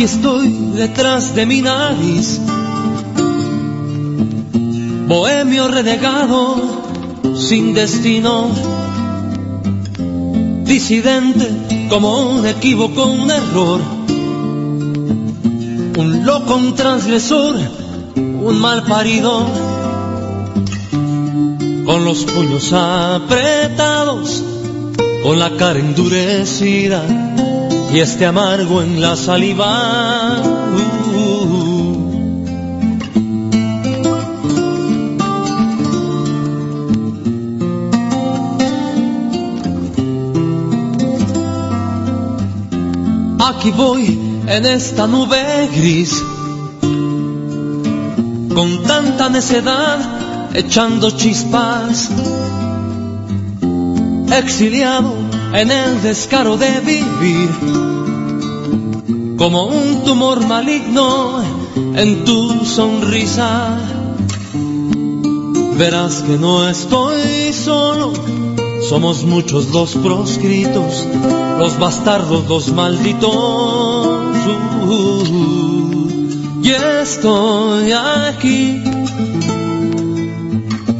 Aquí estoy detrás de mi nariz, bohemio renegado, sin destino, disidente como un equívoco, un error, un loco, un transgresor, un mal parido, con los puños apretados, con la cara endurecida y este amargo en la saliva. Aquí voy en esta nube gris, con tanta necedad, echando chispas, exiliado en el descaro de vivir, como un tumor maligno en tu sonrisa. Verás que no estoy solo, somos muchos los proscritos, los bastardos, los malditos. y estoy aquí,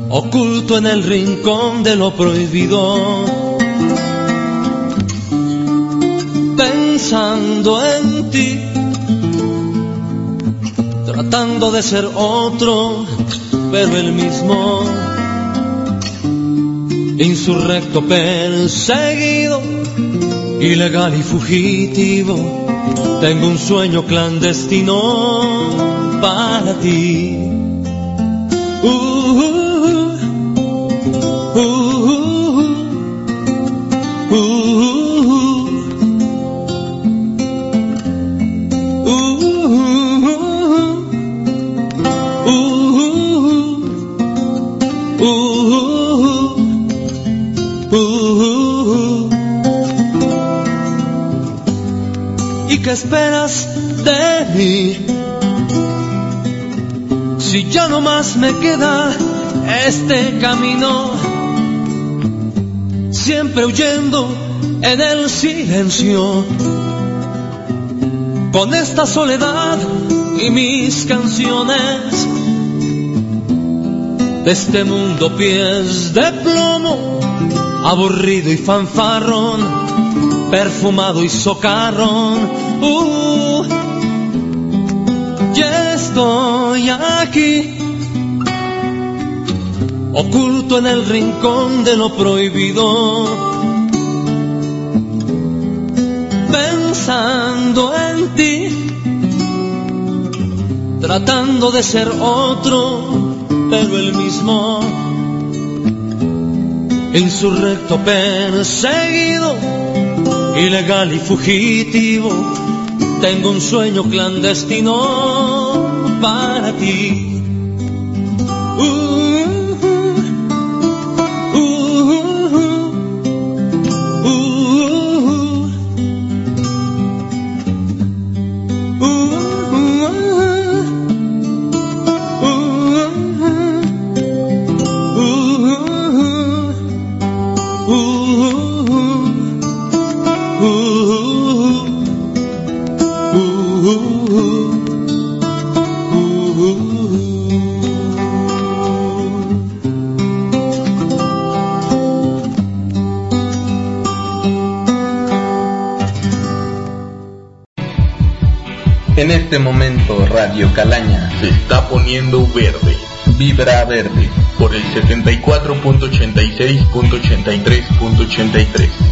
oculto en el rincón de lo prohibido en ti, tratando de ser otro, pero el mismo, insurrecto, perseguido, ilegal y fugitivo, tengo un sueño clandestino para ti. Uh, uh, uh, esperas de mí? Si ya no más me queda este camino, siempre huyendo en el silencio, con esta soledad y mis canciones, de este mundo pies de plomo, aburrido y fanfarrón perfumado y socarrón. Uh, ya estoy aquí, oculto en el rincón de lo prohibido, pensando en ti, tratando de ser otro, pero el mismo. Insurrecto perseguido ilegal y fugitivo, tengo un sueño clandestino para ti. Radio Calaña se está poniendo verde. Vibra verde por el 74.86.83.83.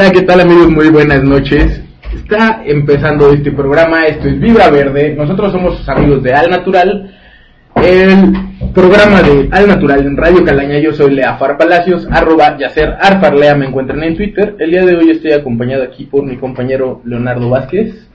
Hola, ¿qué tal amigos? Muy buenas noches. Está empezando este programa, esto es Vibra Verde. Nosotros somos amigos de Al Natural, el programa de Al Natural en Radio Calaña. Yo soy Leafar Palacios, arroba Yacer Arfarlea, me encuentran en Twitter. El día de hoy estoy acompañado aquí por mi compañero Leonardo Vázquez.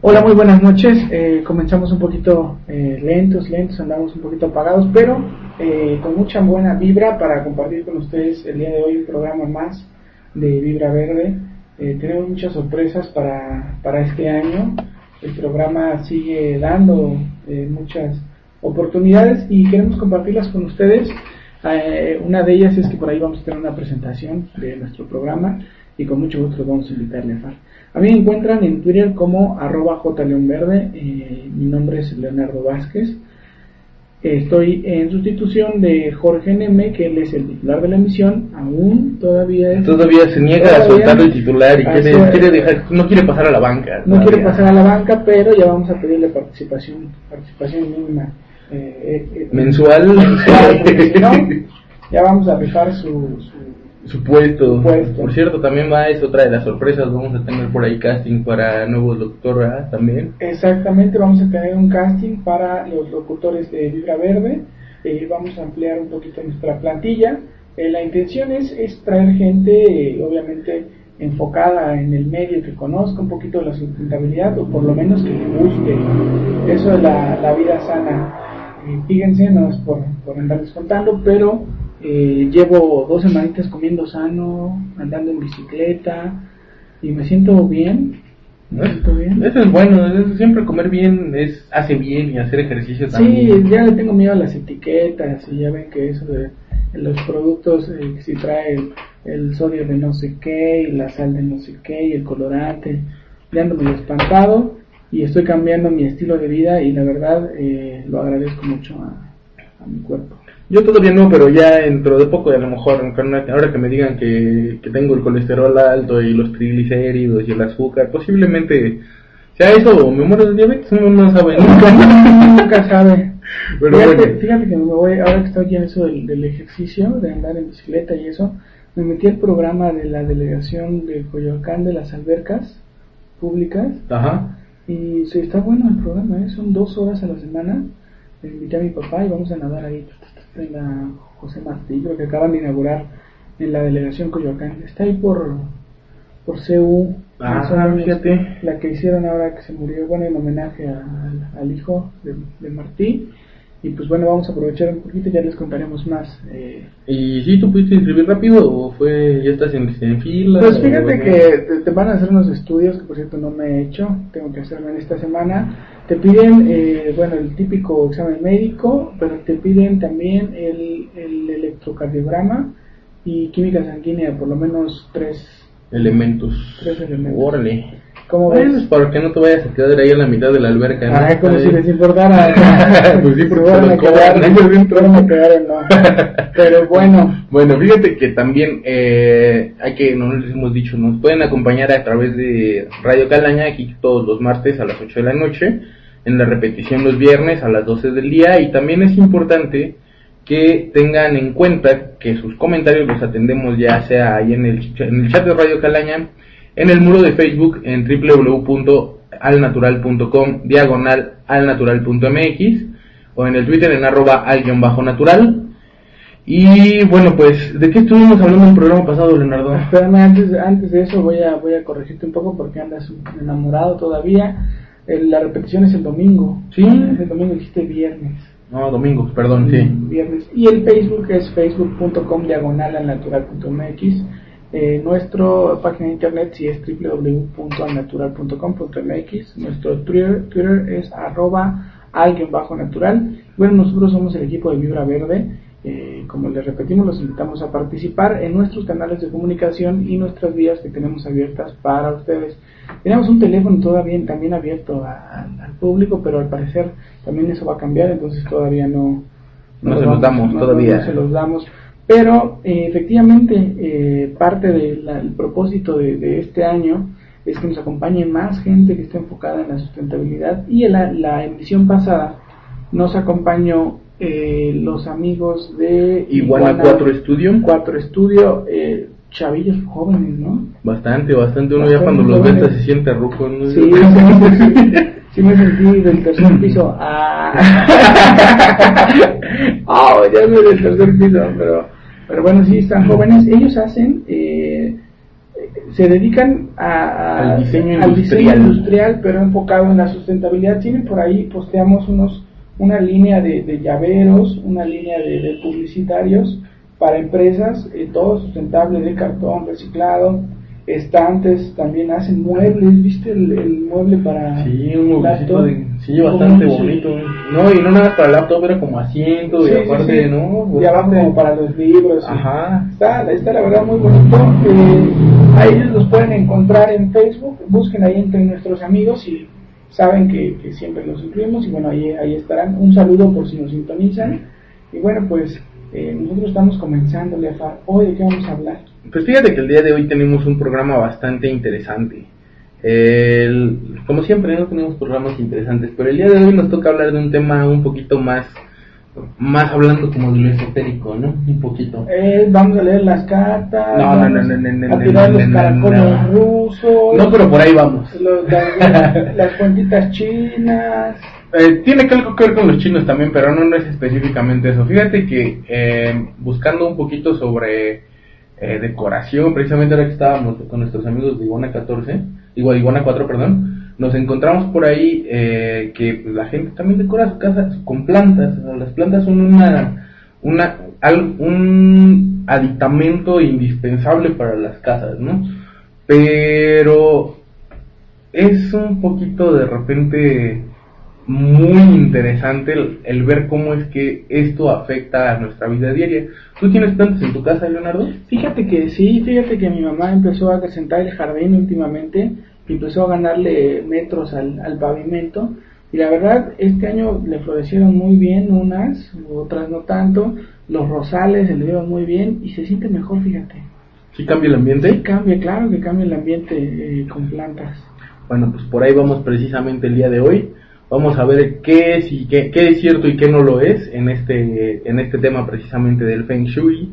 Hola, muy buenas noches. Eh, comenzamos un poquito eh, lentos, lentos, andamos un poquito apagados, pero eh, con mucha buena vibra para compartir con ustedes el día de hoy un programa más de Vibra Verde. Eh, tenemos muchas sorpresas para, para este año. El programa sigue dando eh, muchas oportunidades y queremos compartirlas con ustedes. Eh, una de ellas es que por ahí vamos a tener una presentación de nuestro programa y con mucho gusto vamos a invitarle a. A mí me encuentran en Twitter como arroba jleonverde, mi nombre es Leonardo Vázquez. Estoy en sustitución de Jorge Neme, que él es el titular de la emisión, aún todavía es... Todavía se niega a Todavía soltar el titular y quiere, dejar, no quiere pasar a la banca. No quiere pasar a la banca, pero ya vamos a pedirle participación, participación mínima. eh, eh, eh, Mensual. no, ya vamos a rifar su, su- Su puesto. Su puesto. Por cierto, también va, es otra de las sorpresas. Vamos a tener por ahí casting para nuevo doctor ¿verdad? también. Exactamente, vamos a tener un casting para los locutores de Vibra Verde. eh, vamos a ampliar un poquito nuestra plantilla. Eh, la intención es, es traer gente, eh, obviamente, enfocada en el medio, que conozca un poquito de la sustentabilidad o por lo menos que le guste. Eso es la, la vida sana. Eh, fíjense, no es por, por andarles contando, pero eh, llevo dos semanitas comiendo sano, andando en bicicleta y me siento bien. Me siento bien. Eso es bueno, eso siempre comer bien es hace bien y hacer ejercicio Sí, también. ya le tengo miedo a las etiquetas y ya ven que eso de los productos, eh, que si trae el, el sodio de no sé qué y la sal de no sé qué y el colorante, ya ando medio espantado y estoy cambiando mi estilo de vida y la verdad eh, lo agradezco mucho a, a mi cuerpo. Yo todavía no, pero ya dentro de poco, y a lo mejor, ahora que me digan que, que tengo el colesterol alto y los triglicéridos y el azúcar, posiblemente sea eso o me muero de diabetes, uno no sabe nunca. Nunca sabe. Pero fíjate, bueno. fíjate que me voy, ahora que estoy en eso del, del ejercicio, de andar en bicicleta y eso, me metí al programa de la delegación de Coyoacán de las albercas públicas Ajá. y sí, está bueno el programa, ¿eh? son dos horas a la semana. Le invité a mi papá y vamos a nadar ahí en la José Martí, creo que acaban de inaugurar en la delegación Coyoacán. Está ahí por, por CU, Ah, la que hicieron ahora que se murió, bueno, en homenaje a- al, al hijo de, de Martí. Y pues bueno, vamos a aprovechar un poquito, ya les contaremos más. eh, ¿Y si tú pudiste inscribir rápido o fue, ya estás en, en fila? Pues fíjate bueno? que te, te van a hacer unos estudios que por cierto no me he hecho, tengo que hacerlo en esta semana. Te piden, eh, bueno, el típico examen médico, pero te piden también el, el electrocardiograma y química sanguínea, por lo menos tres. Elementos. Tres elementos. Órale. ¿Cómo Bueno, ves? es para que no te vayas a quedar ahí en la mitad de la alberca. ¿no? Ah, como Ahí. si les importara. Pues sí, Se van a quedar, van a no. Pero bueno, Bueno, fíjate que también eh, hay que, no les hemos dicho, nos pueden acompañar a través de Radio Calaña aquí todos los martes a las 8 de la noche, en la repetición los viernes a las 12 del día y también es importante que tengan en cuenta que sus comentarios los atendemos ya sea ahí en el, en el chat de Radio Calaña, en el muro de Facebook en www.alnatural.com diagonal alnatural.mx o en el Twitter en arroba al-natural y bueno, pues, ¿de qué estuvimos hablando en el programa pasado, Leonardo? Espérame, antes, antes de eso voy a, voy a corregirte un poco porque andas enamorado todavía. El- la repetición es el domingo. Sí. Es el domingo, dijiste viernes. No, domingos, perdón, sí. Viernes. Y el Facebook es facebook.com diagonal al natural.mx. Eh, nuestro página de internet sí es www.alnatural.com.mx. Nuestro Twitter, Twitter es arroba alguien bajo natural. Bueno, nosotros somos el equipo de Vibra Verde. Eh, como les repetimos, los invitamos a participar en nuestros canales de comunicación y nuestras vías que tenemos abiertas para ustedes. Tenemos un teléfono todavía también abierto a- al- al público, pero al parecer también eso va a cambiar, entonces todavía no, No se los damos no- todavía. no se los damos. Pero eh, efectivamente, eh, parte del propósito de, de este año es que nos acompañe más gente que esté enfocada en la sustentabilidad. Y en la, la emisión pasada nos acompañó eh, los amigos de Iguana 4 Studio. 4 Studio. eh, chavillos jóvenes, ¿no? Bastante, bastante. Uno ya cuando los ve se siente ruco. ¿no? Sí, sí, me sentí del tercer piso. Ah, oh, ya no del tercer piso, pero, pero bueno, sí, están jóvenes. Ellos hacen, eh, se dedican a, al, diseño, al industrial. diseño industrial, pero enfocado en la sustentabilidad. Tienen por ahí, posteamos unos una línea de, de llaveros, una línea de, de publicitarios para empresas, eh, todo sustentable de cartón reciclado, estantes, también hacen muebles, ¿viste el, el mueble para Sí, un de, sí, bastante Sí. bonito. No, y no nada para laptop, era como asiento, Sí, y sí, aparte, sí. ¿no? Y abajo como para los libros. sí. Ajá. Está, está la verdad muy bonito. Eh, a ellos los pueden encontrar en Facebook. Busquen ahí entre nuestros amigos y saben que, que siempre los incluimos. Y bueno, ahí, ahí estarán. Un saludo por si nos sintonizan. Y bueno, pues eh, nosotros estamos comenzando, Leafar. Hoy, ¿de qué vamos a hablar? Pues fíjate que el día de hoy tenemos un programa bastante interesante. El- como siempre, no tenemos programas interesantes, pero el día de hoy nos toca hablar de un tema un poquito más, más hablando como de lo esotérico, ¿no? Un poquito. Eh, vamos a leer las cartas. No, a tirar los caracoles rusos. No, pero por ahí vamos. los- las, las cuentitas chinas. Eh, tiene que algo que ver con los chinos también, pero no, no es específicamente eso. Fíjate que eh, buscando un poquito sobre eh, decoración, precisamente ahora que estábamos con nuestros amigos de Iguana 14, igual Iguana 4, perdón, nos encontramos por ahí eh, que pues, la gente también decora su casa con plantas. O las plantas son una, una, al- un aditamento indispensable para las casas, ¿no? Pero es un poquito de repente muy interesante el, el ver cómo es que esto afecta a nuestra vida diaria. ¿Tú tienes plantas en tu casa, Leonardo? Fíjate que sí, fíjate que mi mamá empezó a acrecentar el jardín últimamente, empezó a ganarle metros al, al pavimento y la verdad este año le florecieron muy bien unas, otras no tanto, los rosales se le vieron muy bien y se siente mejor, fíjate. ¿Sí cambia el Sí ambiente? cambia, claro que cambia el ambiente eh, con plantas. Bueno, pues por ahí vamos precisamente el día de hoy. Vamos a ver qué es y qué, qué es cierto y qué no lo es en este en este tema precisamente del Feng Shui,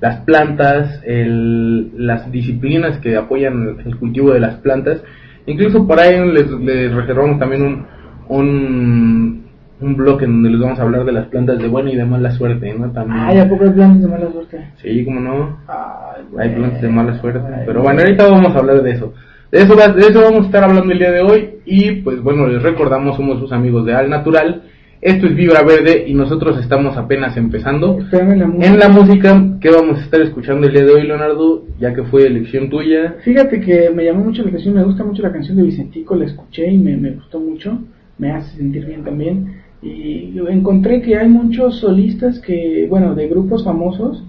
las plantas, el- las disciplinas que apoyan el cultivo de las plantas. Incluso por ahí les, les reservamos también un, un, un blog en donde les vamos a hablar de las plantas de buena y de mala suerte, ¿no? También. Ay, ¿a poco hay plantas de mala suerte? Sí, cómo no. Ay, Hay plantas de mala suerte. Ay, Pero bueno, ahorita vamos a hablar de eso. De eso, va- de eso vamos a estar hablando el día de hoy. Y pues bueno, les recordamos, somos sus amigos de Al Natural. Esto es Vibra Verde y nosotros estamos apenas empezando. La. En la música que vamos a estar escuchando el día de hoy, Leonardo, ya que fue elección tuya. Fíjate que me llamó mucho la atención, me gusta mucho la canción de Vicentico, la escuché y me, me gustó mucho, me hace sentir bien también. Y encontré que hay muchos solistas que, bueno, de grupos famosos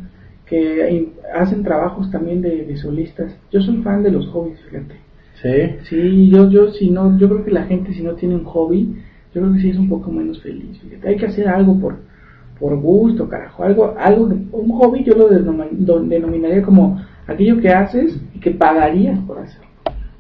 que hacen trabajos también de, de solistas. Yo soy fan de los hobbies, fíjate. Sí. Sí, yo, yo, si no, yo creo que la gente si no tiene un hobby, yo creo que sí es un poco menos feliz. Fíjate. Hay que hacer algo por, por gusto, carajo. Algo, algo, un hobby yo lo denominaría como aquello que haces y que pagarías por hacerlo.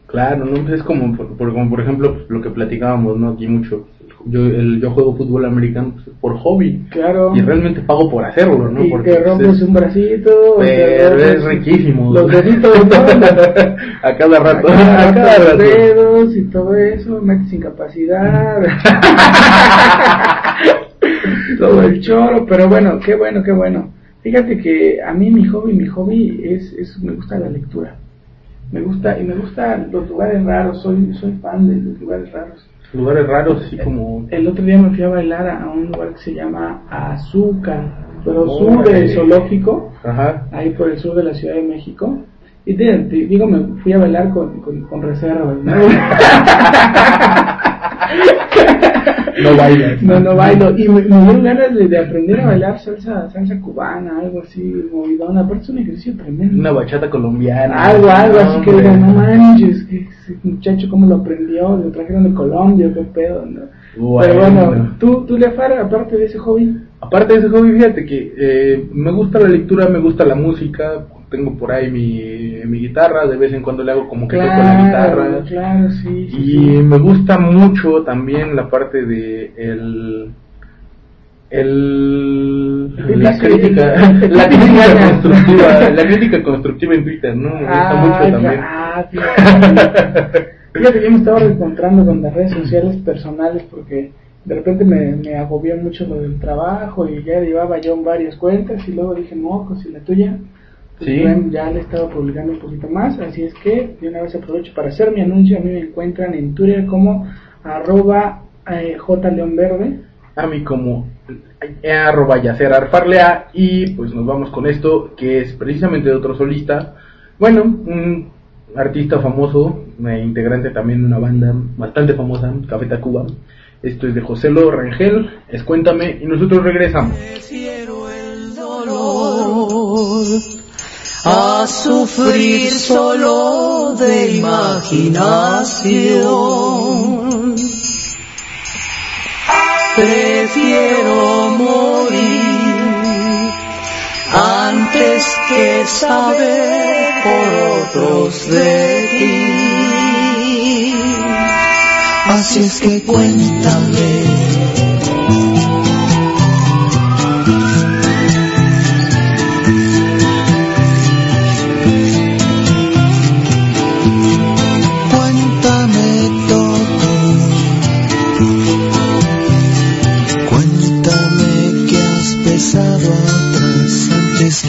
Claro, ¿no? Es como por, por- como por ejemplo lo que platicábamos, ¿no? Aquí mucho. Yo, el, yo juego fútbol americano por hobby. Claro. Y realmente pago por hacerlo, ¿no? y Porque te pues, rompes es- un bracito. Pero rompes es riquísimo. Los deditos, ¿no? a cada rato. A cada, A cada los dedos y todo eso, metes incapacidad. todo el choro, pero bueno, qué bueno, qué bueno. Fíjate que a mí mi hobby, mi hobby es, es me gusta la lectura. Me gusta, y me gustan los lugares raros, soy, soy fan de los lugares raros. Lugares raros, así como. El otro día me fui a bailar a, un lugar que se llama Azúcar, pero Oh, sur del zoológico, Ajá. ahí por el sur de la Ciudad de México. Y te, te digo, me fui a bailar con, con, con reservas, ¿no? No bailas. No, no bailo. Y me, me dieron ganas de, de aprender a bailar salsa, salsa cubana, algo así, movidona. Aparte es un ejercicio tremendo. Una bachata colombiana. Algo, algo así que digan, no manches, que ese muchacho cómo lo aprendió, lo trajeron de Colombia, qué pedo, ¿no? Bueno. Pero bueno, tú, tú Leafar, aparte de ese hobby, Aparte de ese hobby, fíjate que eh, me gusta la lectura, me gusta la música. Tengo por ahí mi, mi guitarra, de vez en cuando le hago como que toco la claro, guitarra. claro, sí, sí, Y sí. me gusta mucho también la parte de el el la crítica la crítica constructiva la crítica constructiva en Twitter no me gusta Ah, mucho también ah, fíjate. Yo me estaba encontrando con las redes sociales personales porque de repente me, me agobió mucho lo del trabajo y ya llevaba yo en varias cuentas y luego dije, no, pues y la tuya. Pues, Sí. ya le he estado publicando un poquito más, así es que de una vez aprovecho para hacer mi anuncio. A mí me encuentran en Twitter como arroba eh, jleonverde. a mí como eh, arroba yacer arfarlea y pues nos vamos con esto que es precisamente de otro solista bueno un artista famoso eh, integrante también de una banda bastante famosa Café Tacuba esto es de José Lo Rangel es Cuéntame y nosotros regresamos Prefiero el dolor a sufrir solo de imaginación. Prefiero morir antes que saber por otros de ti. Así es que cuéntame.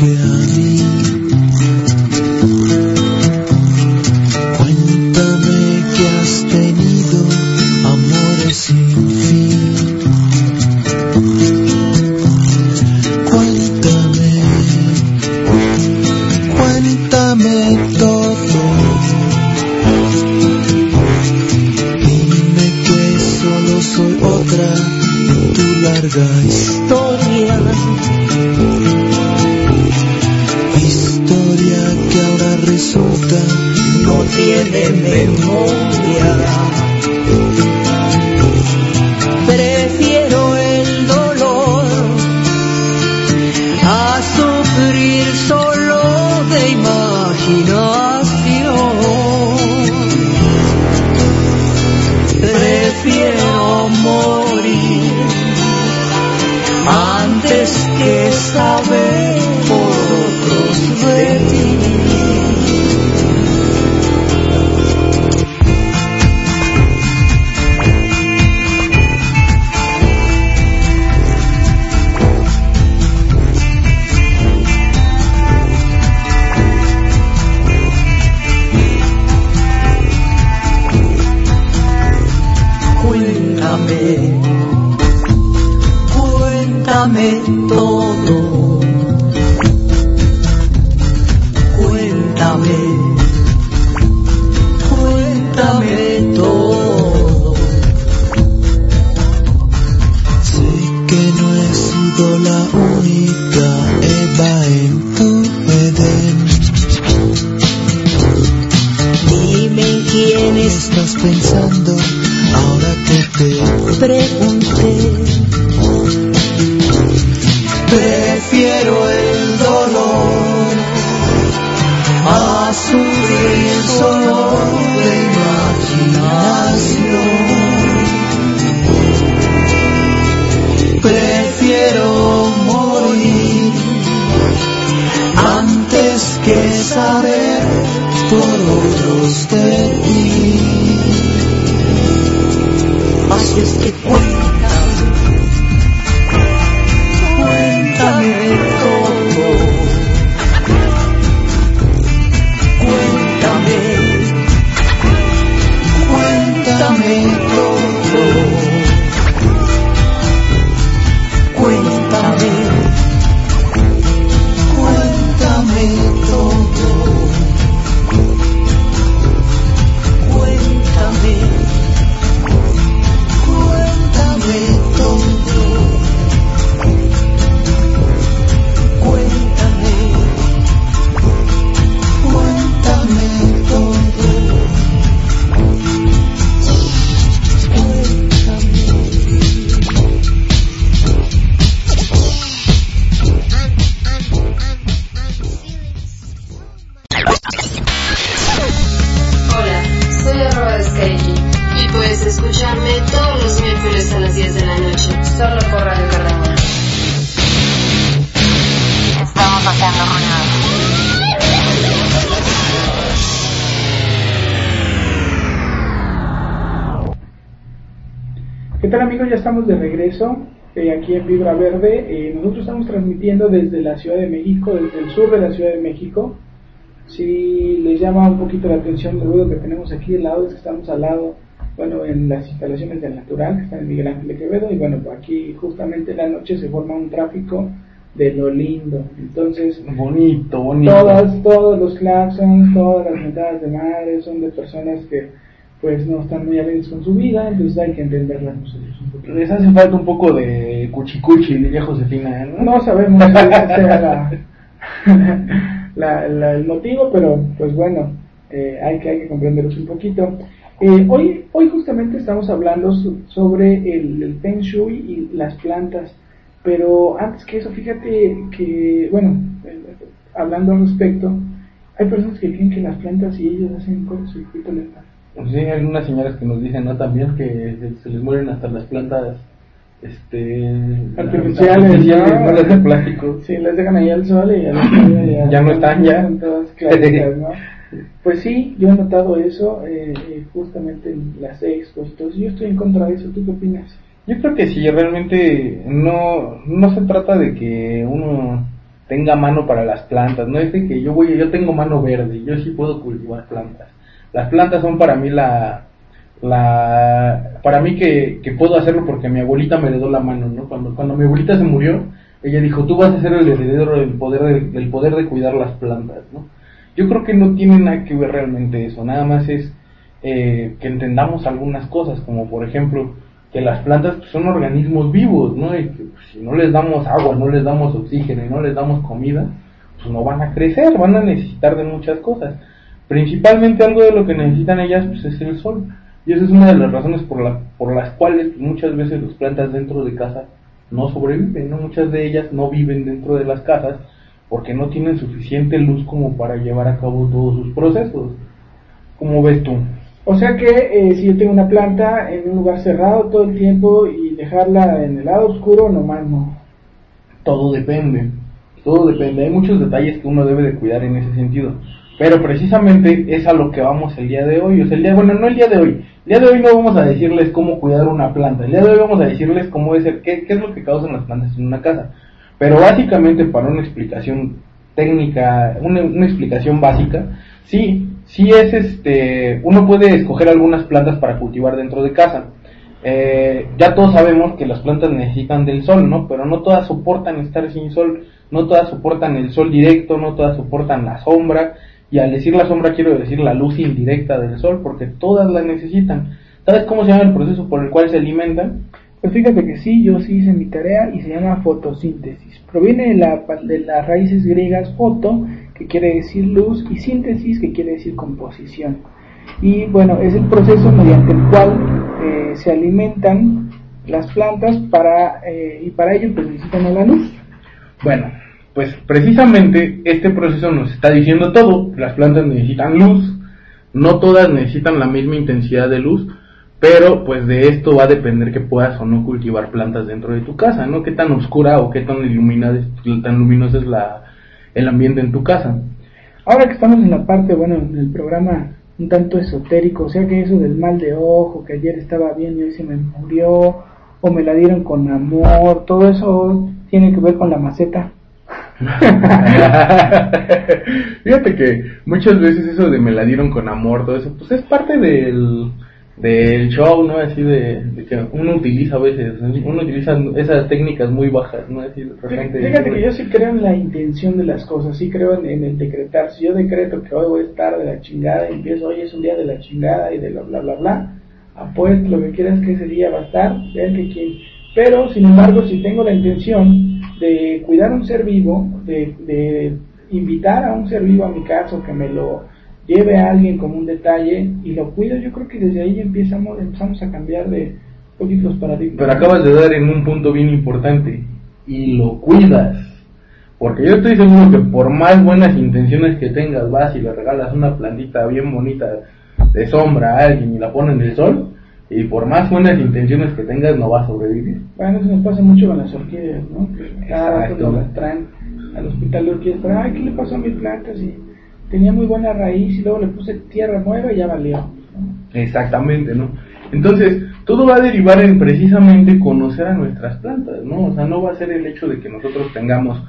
Antes estamos de regreso eh, aquí en Vibra Verde. Eh, nosotros estamos transmitiendo desde la Ciudad de México, desde el sur de la Ciudad de México. Si les llama un poquito la atención el ruido que tenemos aquí al lado, es que estamos al lado, bueno, en las instalaciones del Natural, que está en Miguel Ángel de Quevedo, y bueno, pues aquí justamente en la noche se forma un tráfico de lo lindo. Entonces, bonito, bonito. Todas, todos los claxons, todas las mentadas de madre son de personas que pues no están muy alegres con su vida, entonces hay que entenderlas nosotros un poquito. Les hace falta un poco de cuchicuchi, diría Josefina, ¿no? No sabemos ese sea la, la, el motivo, pero pues bueno, eh, hay, que, hay que comprenderlos un poquito. Eh, hoy, hoy justamente estamos hablando sobre el, el Feng Shui y las plantas, pero antes que eso, fíjate que, bueno, eh, hablando al respecto, hay personas que creen que las plantas y ellos hacen cortocircuito letal. Sí, hay algunas señoras que nos dicen, ¿no? También que se les mueren hasta las plantas este artificiales, ¿no? las de plástico. Sí, las dejan ahí al sol y ya, ya, ya no están ya. Son todas clásicas, ¿no? Pues sí, yo he notado eso eh, eh, justamente en las expos. Entonces yo estoy en contra de eso. ¿Tú qué opinas? Yo creo que sí, realmente no, no se trata de que uno tenga mano para las plantas, no es de que yo voy, yo tengo mano verde, yo sí puedo cultivar plantas las plantas son para mí la, la para mí que, que, puedo hacerlo porque mi abuelita me heredó la mano, ¿no? Cuando, cuando mi abuelita se murió, ella dijo, tú vas a ser el heredero del poder de, del poder de cuidar las plantas, ¿no? Yo creo que no tiene nada que ver realmente eso, nada más es eh, que entendamos algunas cosas, como por ejemplo, que las plantas pues, son organismos vivos, ¿no? Y que pues, si no les damos agua, no les damos oxígeno y no les damos comida, pues no van a crecer, van a necesitar de muchas cosas. Principalmente algo de lo que necesitan ellas pues, es el sol. Y esa es una de las razones por, la, por las cuales pues, muchas veces las plantas dentro de casa no sobreviven, ¿no? Muchas de ellas no viven dentro de las casas porque no tienen suficiente luz como para llevar a cabo todos sus procesos. ¿Cómo ves tú? O sea que eh, si yo tengo una planta en un lugar cerrado todo el tiempo y dejarla en el lado oscuro, nomás no. Todo depende, todo depende. Hay muchos detalles que uno debe de cuidar en ese sentido. Pero precisamente es a lo que vamos el día de hoy. O sea, el día, bueno, no el día de hoy. El día de hoy no vamos a decirles cómo cuidar una planta. El día de hoy vamos a decirles cómo es el, qué, qué es lo que causan las plantas en una casa. Pero básicamente para una explicación técnica, una, una explicación básica, sí, sí es este, uno puede escoger algunas plantas para cultivar dentro de casa. Eh, ya todos sabemos que las plantas necesitan del sol, ¿no? Pero no todas soportan estar sin sol, no todas soportan el sol directo, no todas soportan la sombra, y al decir la sombra quiero decir la luz indirecta del sol, porque todas la necesitan. ¿Sabes cómo se llama el proceso por el cual se alimentan? Pues fíjate que sí, yo sí hice mi tarea y se llama fotosíntesis. Proviene de, la, de las raíces griegas foto, que quiere decir luz, y síntesis, que quiere decir composición. Y bueno, es el proceso mediante el cual eh, se alimentan las plantas para, eh, y para ello pues necesitan la luz. Bueno, pues precisamente este proceso nos está diciendo todo. Las plantas necesitan luz, no todas necesitan la misma intensidad de luz, pero pues de esto va a depender que puedas o no cultivar plantas dentro de tu casa, ¿no? Qué tan oscura o qué tan iluminada, tan luminosa es la, el ambiente en tu casa. Ahora que estamos en la parte, bueno, en el programa un tanto esotérico, o sea que eso del mal de ojo, que ayer estaba bien y hoy se me murió, o me la dieron con amor, todo eso tiene que ver con la maceta. Fíjate que muchas veces eso de me la dieron con amor, todo eso, pues es parte del, del show, ¿no? Así de, de, que uno utiliza a veces, uno utiliza esas técnicas muy bajas, ¿no? Así de repente, Fíjate que yo sí creo en la intención de las cosas, sí creo en, en, el decretar. Si yo decreto que hoy voy a estar de la chingada y empiezo, hoy es un día de la chingada y de bla, bla, bla, bla, apuesto lo que quieras que ese día va a estar, vean que quien. Pero, sin embargo, si tengo la intención de cuidar un ser vivo, de, de invitar a un ser vivo a mi caso que me lo lleve a alguien como un detalle y lo cuido, yo creo que desde ahí empezamos, a cambiar de poquitos los paradigmas. Pero acabas de dar en un punto bien importante y lo cuidas. Porque yo estoy seguro que por más buenas intenciones que tengas, vas y le regalas una plantita bien bonita de sombra a alguien y la pones en el sol, y por más buenas intenciones que tengas, no va a sobrevivir. Bueno, eso nos pasa mucho con las orquídeas, ¿no? Que cada rato nos las traen al hospital de orquídeas, pero, ay, ¿qué le pasó a mis plantas? Y tenía muy buena raíz y luego le puse tierra nueva y ya valió. Exactamente, ¿no? Entonces, todo va a derivar en precisamente conocer a nuestras plantas, ¿no? O sea, no va a ser el hecho de que nosotros tengamos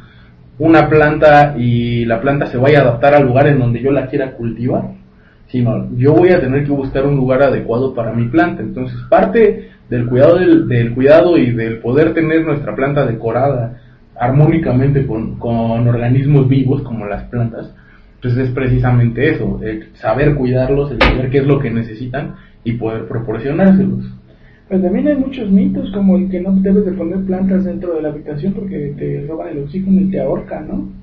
una planta y la planta se vaya a adaptar al lugar en donde yo la quiera cultivar, sino yo voy a tener que buscar un lugar adecuado para mi planta. Entonces, parte del cuidado del, del cuidado y del poder tener nuestra planta decorada armónicamente con, con organismos vivos como las plantas, pues es precisamente eso, el saber cuidarlos, el saber qué es lo que necesitan y poder proporcionárselos. Pero también hay muchos mitos, como el que no debes de poner plantas dentro de la habitación porque te roban el oxígeno y te ahorcan, ¿no?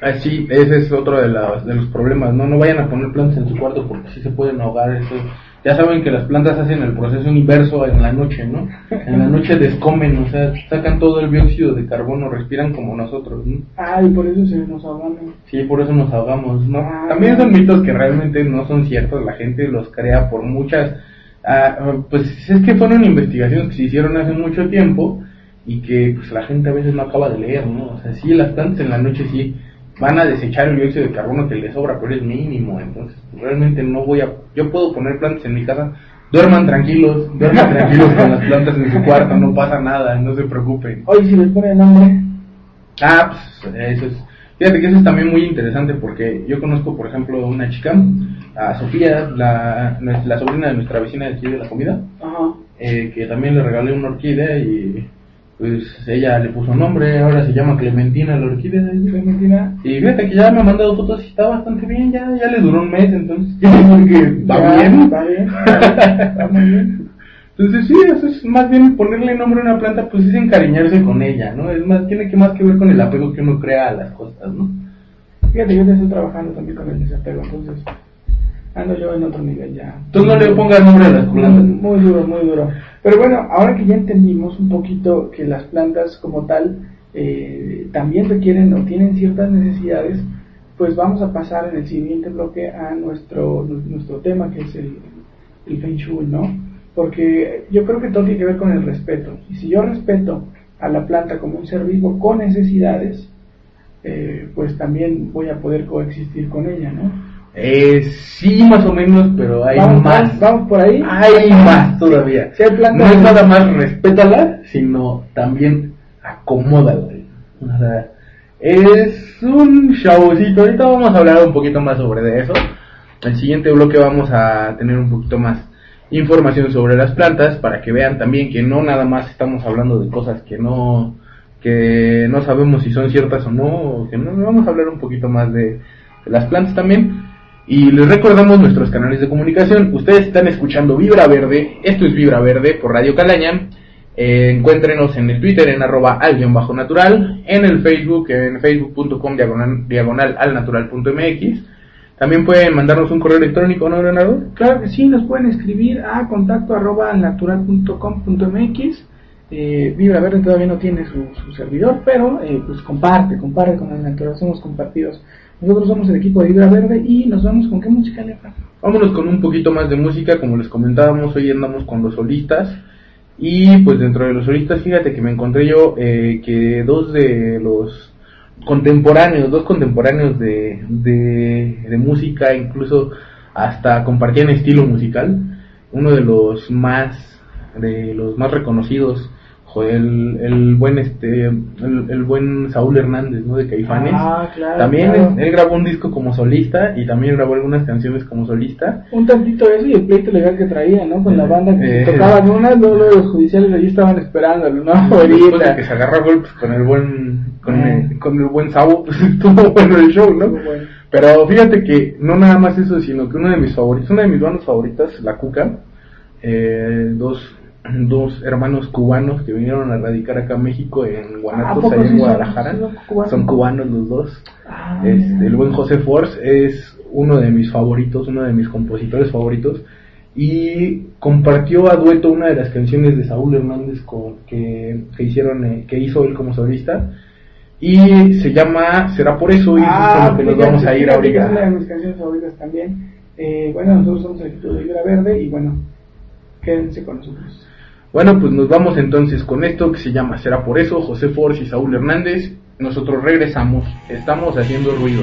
Ah, sí, ese es otro de, las- de los problemas, ¿no? No vayan a poner plantas en su cuarto porque sí se pueden ahogar. Eso. Ya saben que las plantas hacen el proceso inverso en la noche, ¿no? En la noche descomen, o sea, sacan todo el dióxido de carbono, respiran como nosotros, ¿no? Ah, y por eso se nos ahogan. Sí, por eso nos ahogamos, ¿no? Ah, También son mitos que realmente no son ciertos, la gente los crea por muchas... ah, pues es que fueron investigaciones que se hicieron hace mucho tiempo y que pues la gente a veces no acaba de leer, ¿no? O sea, sí, las plantas en la noche sí van a desechar el dióxido de carbono que les sobra, pero es mínimo, entonces pues, realmente no voy a... Yo puedo poner plantas en mi casa, duerman tranquilos, duerman tranquilos con las plantas en su cuarto, no pasa nada, no se preocupen. Oye, si les ponen nombre. Ah, pues eso es. Fíjate que eso es también muy interesante porque yo conozco, por ejemplo, una chica, a Sofía, la, la sobrina de nuestra vecina de aquí de la comida, Ajá. eh, que también le regalé una orquídea y pues ella le puso nombre, ahora se llama Clementina la orquídea. Clementina. Y fíjate que ya me ha mandado fotos y está bastante bien, ya, ya le duró un mes, entonces yo creo que va Ya, bien. Está bien. Está muy bien. Entonces sí, eso es más bien ponerle nombre a una planta, pues es encariñarse con ella, ¿no? Es más, tiene que más que ver con el apego que uno crea a las cosas, ¿no? Fíjate, yo ya estoy trabajando también con el desapego, entonces ando yo en otro nivel ya. Tú no le pongas nombre a las plantas. muy duro, muy duro. Pero bueno, ahora que ya entendimos un poquito que las plantas como tal eh, también requieren o tienen ciertas necesidades, pues vamos a pasar en el siguiente bloque a nuestro, nuestro tema que es el, el Feng Shui, ¿no? Porque yo creo que todo tiene que ver con el respeto. Y si yo respeto a la planta como un ser vivo con necesidades, eh, pues también voy a poder coexistir con ella, ¿no? Eh, sí, más o menos, pero hay vamos, más. vamos- vamos por ahí. Hay más todavía. Plantas- No es nada más respétala, sino también acomódala. O sea, es un showcito. Ahorita vamos a hablar un poquito más sobre eso. En el siguiente bloque vamos a tener un poquito más información sobre las plantas para que vean también que no nada más estamos hablando de cosas que no que no sabemos si son ciertas o no, o que no vamos a hablar un poquito más de, de las plantas también. Y les recordamos nuestros canales de comunicación. Ustedes están escuchando Vibra Verde. Esto es Vibra Verde por Radio Calaña. Eh, encuéntrenos en el Twitter en arroba alguien bajo natural. En el Facebook en facebook.com diagonal, diagonal al natural punto mx. También pueden mandarnos un correo electrónico, ¿no, Leonardo? Claro que sí, nos pueden escribir a contacto arroba natural.com.mx. Eh, Vibra Verde todavía no tiene su, su servidor, pero eh, pues comparte, comparte con el natural, somos compartidos. Nosotros somos el equipo de Vibra Verde y nos vamos con qué música, Lefa. Vámonos con un poquito más de música, como les comentábamos, hoy andamos con los solistas. Y pues dentro de los solistas, fíjate que me encontré yo eh, que dos de los contemporáneos, dos contemporáneos de, de, de música, incluso hasta compartían estilo musical. Uno de los más, de los más reconocidos, joder, el, el buen este, el, el buen Saúl Hernández, ¿no? De Caifanes. Ah, claro. También claro. él, él grabó un disco como solista y también grabó algunas canciones como solista. Un tantito eso y el pleito legal que traía, ¿no? Con la banda que Eh. tocaban unas, luego los judiciales allí estaban esperándolo, ¿no? Después de Ahorita. que se agarró a golpes con el buen con, Ah. el, con el buen Sabo, pues estuvo bueno el show, ¿no? Bueno. Pero fíjate que no nada más eso, sino que uno de mis favoritos, una de mis bandas favoritas, La Cuca, eh, dos, dos hermanos cubanos que vinieron a radicar acá a México en ¿A Guanatos, poco allá en Guadalajara. son cubanos? Son cubanos los dos. Ah, Este, el buen José Force es uno de mis favoritos, uno de mis compositores favoritos. Y compartió a dueto una de las canciones de Saúl Hernández con, que, que hicieron, eh, que hizo él como solista. Y se llama Será por eso y Ah, es lo que nos vamos a ir que Es una de ahorita. mis canciones favoritas también. Eh, bueno, nosotros somos el equipo de Vibra Verde y bueno, quédense con nosotros. Bueno, pues nos vamos entonces con esto que se llama Será por eso, José Force y Saúl Hernández. Nosotros regresamos, estamos haciendo ruido.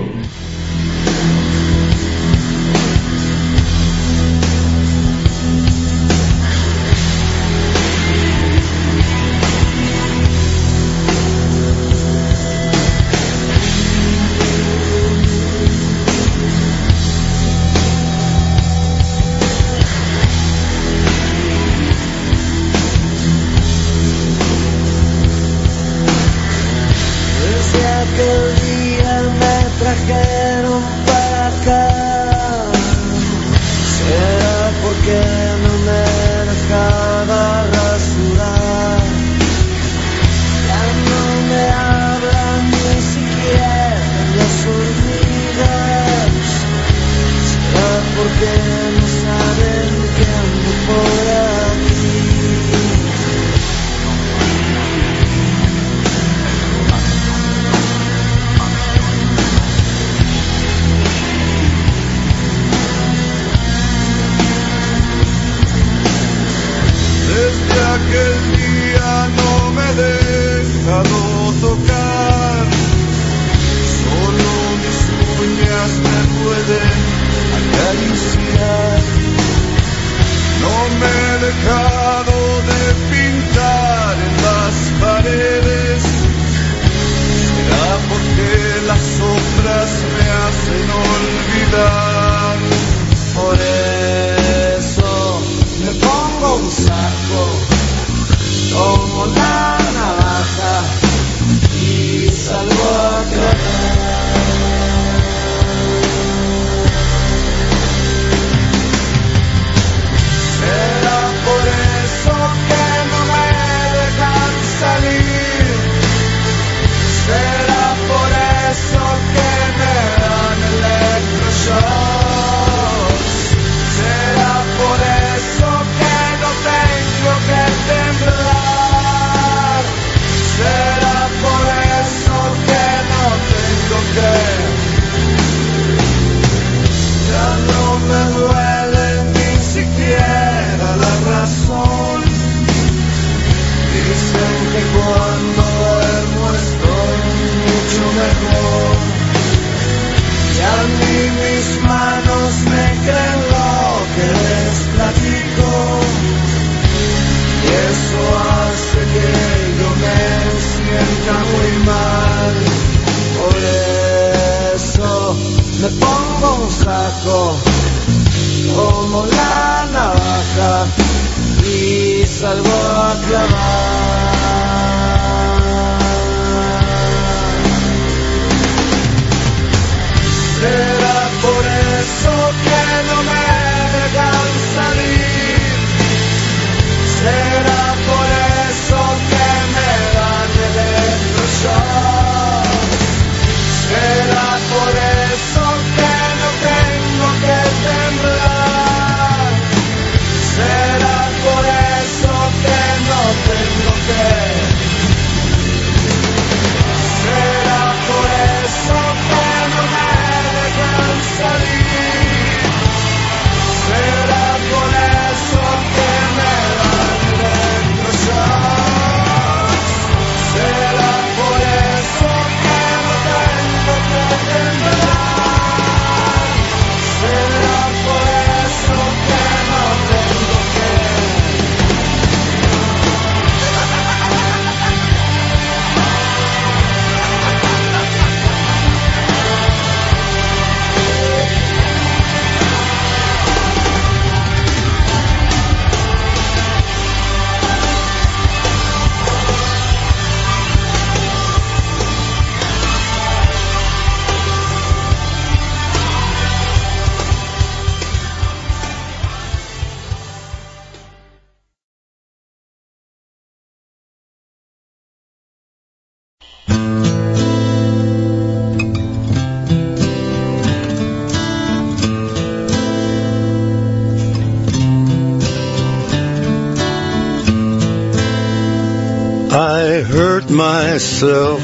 myself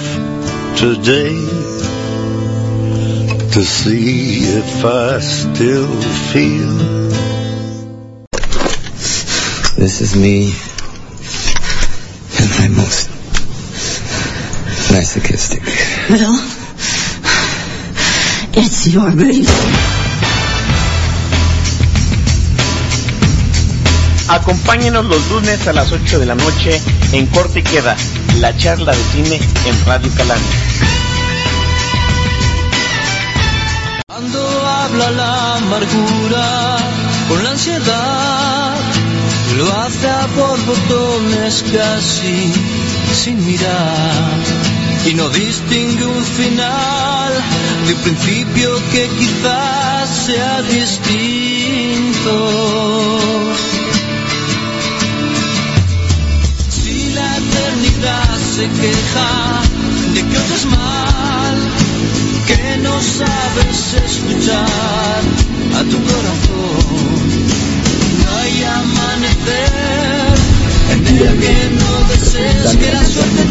today to see if I still feel. This is me and I'm most masochistic. Bill, it's your baby. Acompáñenos los lunes a las 8 de la noche en Corte y Queda la charla de cine en Radio Calanda. Cuando habla la amargura con la ansiedad, lo hace a borbotones casi sin mirar. Y no distingue un final de un principio que quizás sea distinto se queja de que otro es mal, que no sabes escuchar a tu corazón. No hay amanecer en el que no desees que la suerte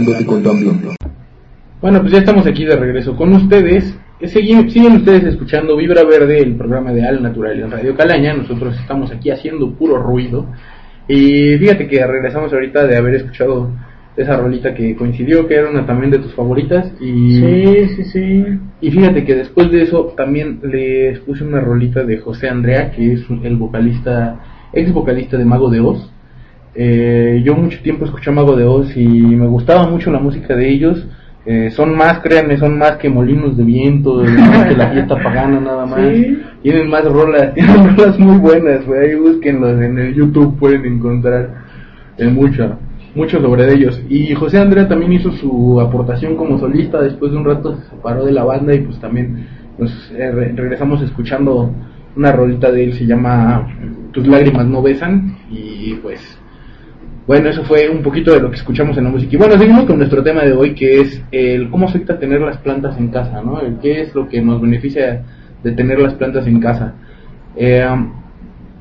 Verde, reconectándote con tu ambiente. Bueno, pues ya estamos aquí de regreso con ustedes. Que Siguen, siguen ustedes escuchando Vibra Verde, el programa de Al Natural en Radio Calaña. Nosotros estamos aquí haciendo puro ruido. Y fíjate que regresamos ahorita de haber escuchado esa rolita que coincidió, que era una también de tus favoritas. Y, Sí, sí, sí. y fíjate que después de eso también les puse una rolita de José Andrea, que es el vocalista, ex vocalista de Mago de Oz. Eh, yo mucho tiempo escuché a Mago de Oz y me gustaba mucho la música de ellos. Eh, son más, créanme, son más que molinos de viento, que la fiesta pagana nada más. Sí. Tienen más rolas, tienen rolas muy buenas, güey. Ahí búsquenlos en el YouTube, pueden encontrar eh, mucho, mucho sobre ellos. Y José Andrea también hizo su aportación como solista, después de un rato se separó de la banda y pues también nos eh, re- regresamos escuchando una rolita de él, se llama Tus lágrimas no besan y pues bueno, eso fue un poquito de lo que escuchamos en la música. Y bueno, seguimos con nuestro tema de hoy, que es el cómo afecta tener las plantas en casa, ¿no? El qué es lo que nos beneficia de tener las plantas en casa. Eh,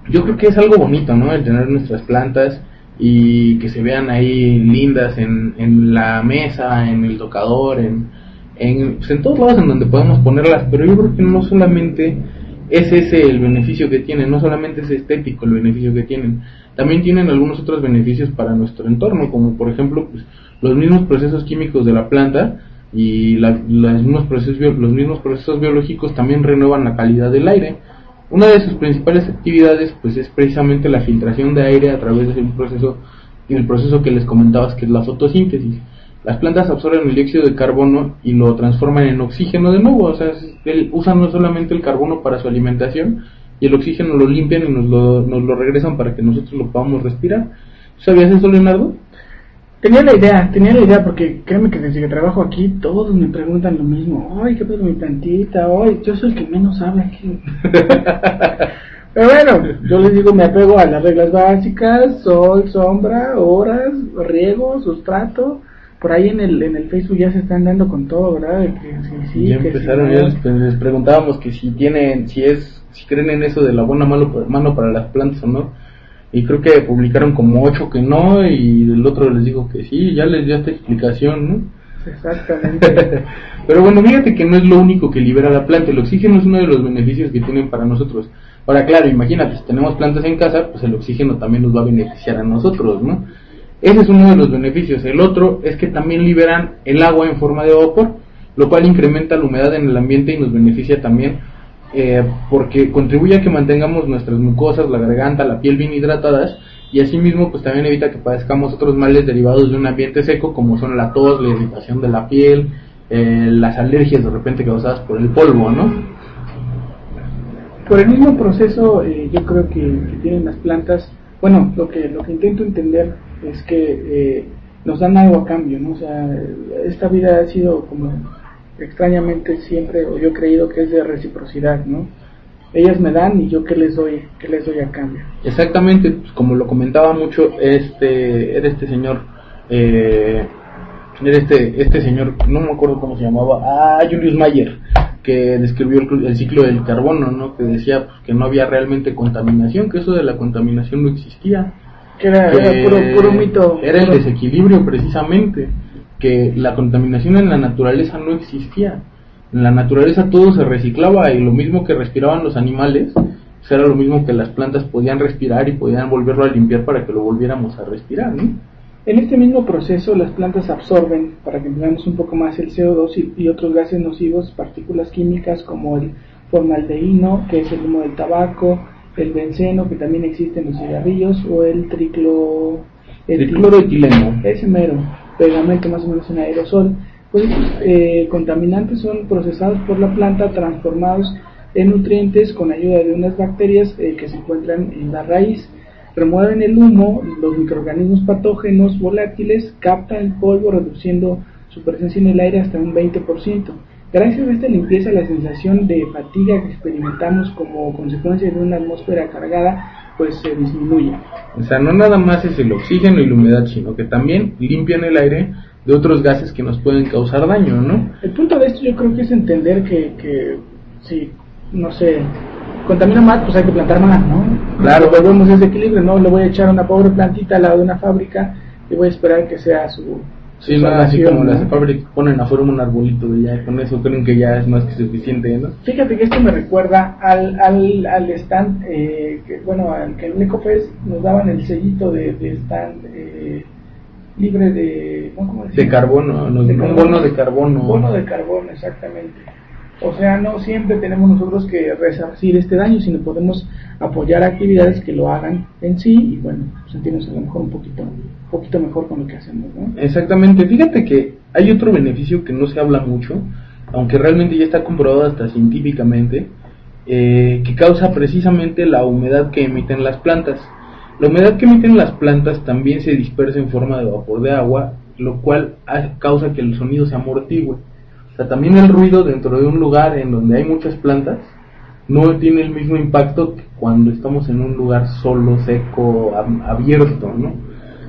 yo creo que es algo bonito, ¿no? El tener nuestras plantas y que se vean ahí lindas en, en la mesa, en el tocador, en, en, pues en todos lados en donde podemos ponerlas. Pero yo creo que no solamente es ese el beneficio que tienen, no solamente es estético el beneficio que tienen, también tienen algunos otros beneficios para nuestro entorno, como por ejemplo pues, los mismos procesos químicos de la planta y la- los, mismos procesos, los mismos procesos biológicos también renuevan la calidad del aire. Una de sus principales actividades pues es precisamente la filtración de aire a través del proceso el proceso que les comentabas que es la fotosíntesis. Las plantas absorben el dióxido de carbono y lo transforman en oxígeno de nuevo, o sea, el- usan no solamente el carbono para su alimentación y el oxígeno lo limpian y nos lo, nos lo regresan para que nosotros lo podamos respirar. ¿Sabías eso, Leonardo? Tenía la idea, tenía la idea porque créeme que desde que trabajo aquí todos me preguntan lo mismo. Ay, ¿qué pedo mi plantita? Ay, yo soy el que menos habla aquí. Pero bueno, yo les digo, me apego a las reglas básicas, sol, sombra, horas, riego, sustrato. Por ahí en el, en el Facebook ya se están dando con todo, ¿verdad? De que sí, sí, ya que empezaron, sí, ya les preguntábamos que si tienen, si es, si creen en eso de la buena mano, mano para las plantas o no. Y creo que publicaron como ocho que no y el otro les dijo que sí, ya les dio esta explicación, ¿no? Exactamente. Pero bueno, fíjate que no es lo único que libera la planta, el oxígeno es uno de los beneficios que tienen para nosotros. Ahora, claro, imagínate, si tenemos plantas en casa, pues el oxígeno también nos va a beneficiar a nosotros, ¿no? Ese es uno de los beneficios. El otro es que también liberan el agua en forma de vapor, lo cual incrementa la humedad en el ambiente y nos beneficia también eh, porque contribuye a que mantengamos nuestras mucosas, la garganta, la piel bien hidratadas y asimismo pues también evita que padezcamos otros males derivados de un ambiente seco como son la tos, la irritación de la piel, eh, las alergias de repente causadas por el polvo, ¿no? Por el mismo proceso, eh, yo creo que, que tienen las plantas, bueno, lo que, lo que intento entender es que eh, nos dan algo a cambio, ¿no? O sea, esta vida ha sido como extrañamente siempre, o yo he creído que es de reciprocidad, ¿no? Ellas me dan y yo qué les doy, qué les doy a cambio. Exactamente, pues, como lo comentaba mucho, este, era este señor, eh, era este, este señor, no me acuerdo cómo se llamaba, ah, Julius Mayer, que describió el, el ciclo del carbono, ¿no? Que decía pues, que no había realmente contaminación, que eso de la contaminación no existía. Que era, que era puro, puro mito. Era el desequilibrio precisamente, que la contaminación en la naturaleza no existía. En la naturaleza todo se reciclaba y lo mismo que respiraban los animales, pues era lo mismo que las plantas podían respirar y podían volverlo a limpiar para que lo volviéramos a respirar, ¿no? En este mismo proceso, las plantas absorben, para que entendamos un poco más, el CO2 y, y otros gases nocivos, partículas químicas como el formaldehído, que es el humo del tabaco, el benceno, que también existe en los cigarrillos, o el triclo... el. Ese mero, pegamento más o menos en aerosol. Pues estos eh, contaminantes son procesados por la planta, transformados en nutrientes con ayuda de unas bacterias eh, que se encuentran en la raíz remueven el humo, los microorganismos patógenos volátiles captan el polvo reduciendo su presencia en el aire hasta un 20%. Gracias a esta limpieza la sensación de fatiga que experimentamos como consecuencia de una atmósfera cargada pues se disminuye. O sea, no nada más es el oxígeno y la humedad, sino que también limpian el aire de otros gases que nos pueden causar daño, ¿no? El punto de esto yo creo que es entender que, que si, no sé, contamina más, pues hay que plantar más, ¿no? Claro. volvemos a ese equilibrio, no le voy a echar una pobre plantita al lado de una fábrica y voy a esperar que sea su... Sí, no, así como ¿no? las fábricas ponen afuera un arbolito y ya con eso creen que ya es más que suficiente, ¿no? Fíjate que esto me recuerda al, al, al stand, eh, que, bueno, al que en Ecofest nos daban el sellito de, de stand eh, libre de... ¿no? ¿Cómo De carbono, nos De un bono de carbono. Bono de carbono, exactamente. O sea, no siempre tenemos nosotros que resarcir este daño, sino podemos apoyar actividades que lo hagan en sí y, bueno, sentirnos a lo mejor un poquito, un poquito mejor con lo que hacemos, ¿no? Exactamente, fíjate que hay otro beneficio que no se habla mucho, aunque realmente ya está comprobado hasta científicamente, eh, que causa precisamente la humedad que emiten las plantas. La humedad que emiten las plantas también se dispersa en forma de vapor de agua, lo cual causa que el sonido se amortigue. O sea, también el ruido dentro de un lugar en donde hay muchas plantas no tiene el mismo impacto que cuando estamos en un lugar solo, seco, ab- abierto, ¿no?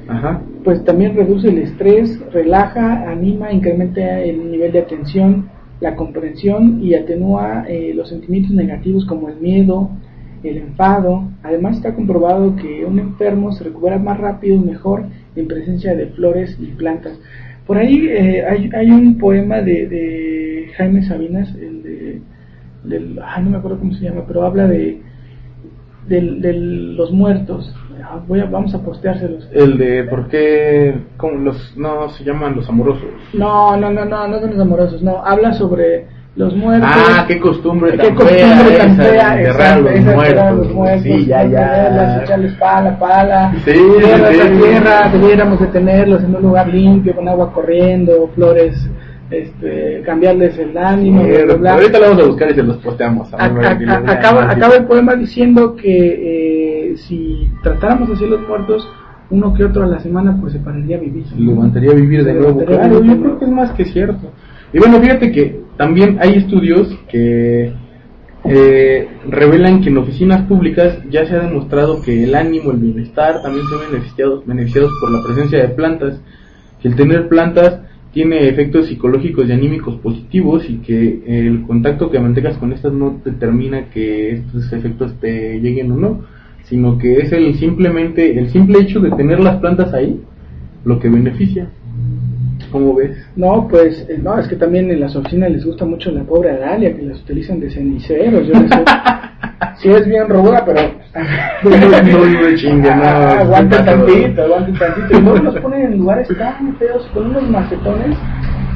Ajá. Pues también reduce el estrés, relaja, anima, incrementa el nivel de atención, la comprensión y atenúa eh, los sentimientos negativos como el miedo, el enfado. Además está comprobado que un enfermo se recupera más rápido y mejor en presencia de flores y plantas. Por ahí eh, hay, hay un poema de, de Jaime Sabinas, el de, del, no me acuerdo cómo se llama, pero habla de, del- de los muertos. Ah, Voy a, vamos a posteárselos. El de por qué los no se llaman los amorosos. No, no, no, no, no son los amorosos, no, habla sobre los muertos. Ah, qué costumbre qué tan costumbre fea tan fea, enterrar los los muertos, Sí, ya, ya. echarles pala, pala, Sí, tierra sí, tierra, debiéramos de tenerlos en un lugar limpio, con agua corriendo, flores, este, cambiarles el ánimo, bla, bla, bla. Ahorita lo vamos a buscar y se los posteamos. A- A a- acaba, acaba el poema diciendo que eh, si tratáramos así a los muertos, uno que otro a la semana, pues se pararía a vivir. Se levantaría a vivir de Se nuevo. Claro, de yo creo que es más que cierto. Y bueno, fíjate que también hay estudios que eh, revelan que en oficinas públicas ya se ha demostrado que el ánimo, el bienestar también son beneficiados, beneficiados por la presencia de plantas, que el tener plantas tiene efectos psicológicos y anímicos positivos y que el contacto que mantengas con estas no determina que estos efectos te lleguen o no, sino que es el simplemente el simple hecho de tener las plantas ahí lo que beneficia. ¿Cómo ves? No, pues, eh, no, es que también en las oficinas les gusta mucho la pobre Adalia, que las utilizan de ceniceros. Yo no sé. sí es bien ruda, pero... no, no, no aguante tantito, aguante tantito. Y luego los ponen en lugares tan feos, con unos macetones,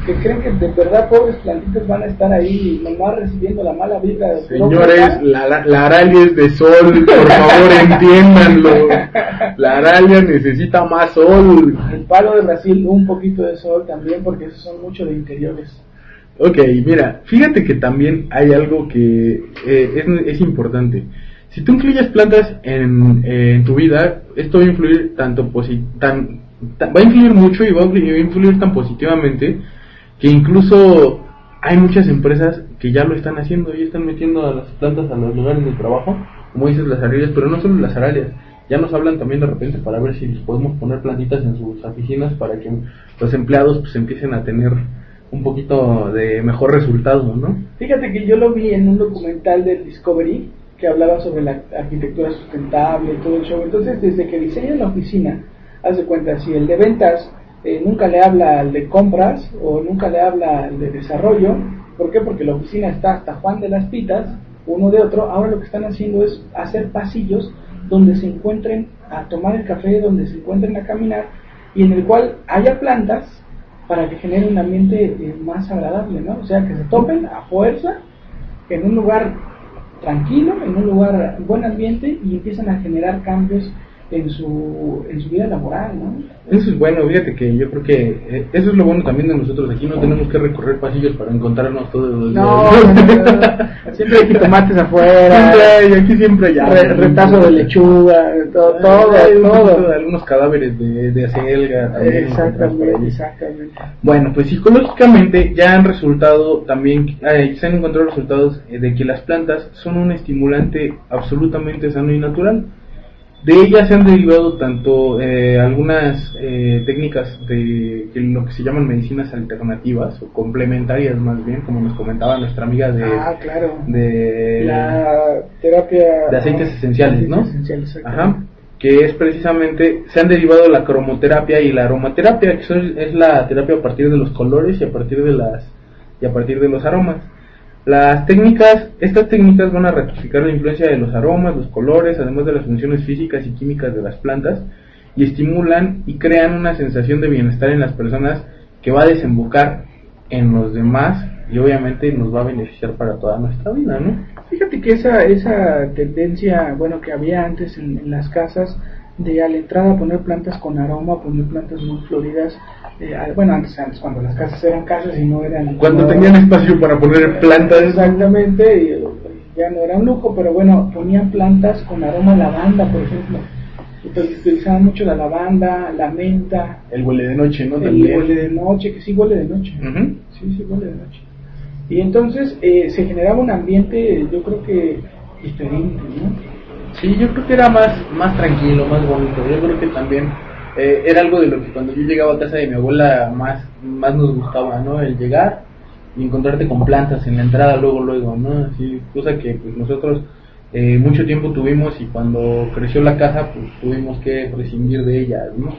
que creen que de verdad pobres plantitas van a estar ahí nomás recibiendo la mala vida. de Señores, la, la, la aralia es de sol, por favor entiéndanlo. La aralia necesita más sol. El palo de Brasil, un poquito de sol también, porque esos son mucho de interiores. Ok, mira, fíjate que también hay algo que eh, es, es importante. Si tú incluyes plantas en, eh, en tu vida, esto va a influir tanto posi tan, va a influir mucho y va a influir tan positivamente que incluso hay muchas empresas que ya lo están haciendo y están metiendo a las plantas a los lugares de trabajo, como dices las aralias, pero no solo las aralias, ya nos hablan también de repente para ver si les podemos poner plantitas en sus oficinas para que los empleados pues empiecen a tener un poquito de mejor resultado, ¿no? Fíjate que yo lo vi en un documental del Discovery que hablaba sobre la arquitectura sustentable y todo el show. Entonces, desde que diseñan la oficina, haz de cuenta, si el de ventas eh, nunca le habla al de compras o nunca le habla al de desarrollo, ¿por qué? Porque la oficina está hasta Juan de las Pitas, uno de otro, ahora lo que están haciendo es hacer pasillos donde se encuentren a tomar el café, donde se encuentren a caminar y en el cual haya plantas para que genere un ambiente eh, más agradable, ¿no? O sea, que se topen a fuerza en un lugar tranquilo, en un lugar buen ambiente y empiezan a generar cambios en su, en su vida laboral, ¿no? Eso es bueno, fíjate que yo creo que eh, eso es lo bueno también de nosotros. Aquí no tenemos que recorrer pasillos para encontrarnos todos los No, días. no, no, no. siempre hay jitomates afuera, Siempre hay, aquí siempre hay re- retazo de lechuga, todo, todo, Hay todo. algunos cadáveres de, de acelga también. Exactamente, exactamente. Bueno, pues psicológicamente ya han resultado también, eh, se han encontrado resultados eh, de que las plantas son un estimulante absolutamente sano y natural. De ellas se han derivado tanto eh, algunas eh, técnicas de lo que se llaman medicinas alternativas o complementarias más bien, como nos comentaba nuestra amiga de, Ah, claro. de La terapia de aceites esenciales, ¿no? Esenciales. Ajá, que es precisamente, se han derivado la cromoterapia y la aromaterapia, que son- es la terapia a partir de los colores y a partir de las y a partir de los aromas. Las técnicas, estas técnicas van a ratificar la influencia de los aromas, los colores, además de las funciones físicas y químicas de las plantas, y estimulan y crean una sensación de bienestar en las personas que va a desembocar en los demás y obviamente nos va a beneficiar para toda nuestra vida, ¿no? Fíjate que esa, esa tendencia, bueno, que había antes en, en las casas, de a la entrada poner plantas con aroma, poner plantas muy floridas, eh, bueno, antes, antes, cuando las casas eran casas y no eran... Cuando no- tenían espacio para poner plantas, Exactamente, y, ya no era un lujo, pero bueno, ponían plantas con aroma a lavanda, por ejemplo. Entonces utilizaban mucho la lavanda, la menta, el huele de noche, ¿no? el También. huele de noche, que sí huele de noche. Sí, sí, huele de noche. Y entonces eh, se generaba un ambiente, yo creo que diferente, ¿no? Sí, yo creo que era más, más tranquilo, más bonito. Yo creo que también eh, era algo de lo que cuando yo llegaba a casa de mi abuela más, más nos gustaba, ¿no? El llegar y encontrarte con plantas en la entrada luego, luego, ¿no? Así, cosa que pues nosotros eh, mucho tiempo tuvimos y cuando creció la casa pues tuvimos que prescindir de ellas, ¿no?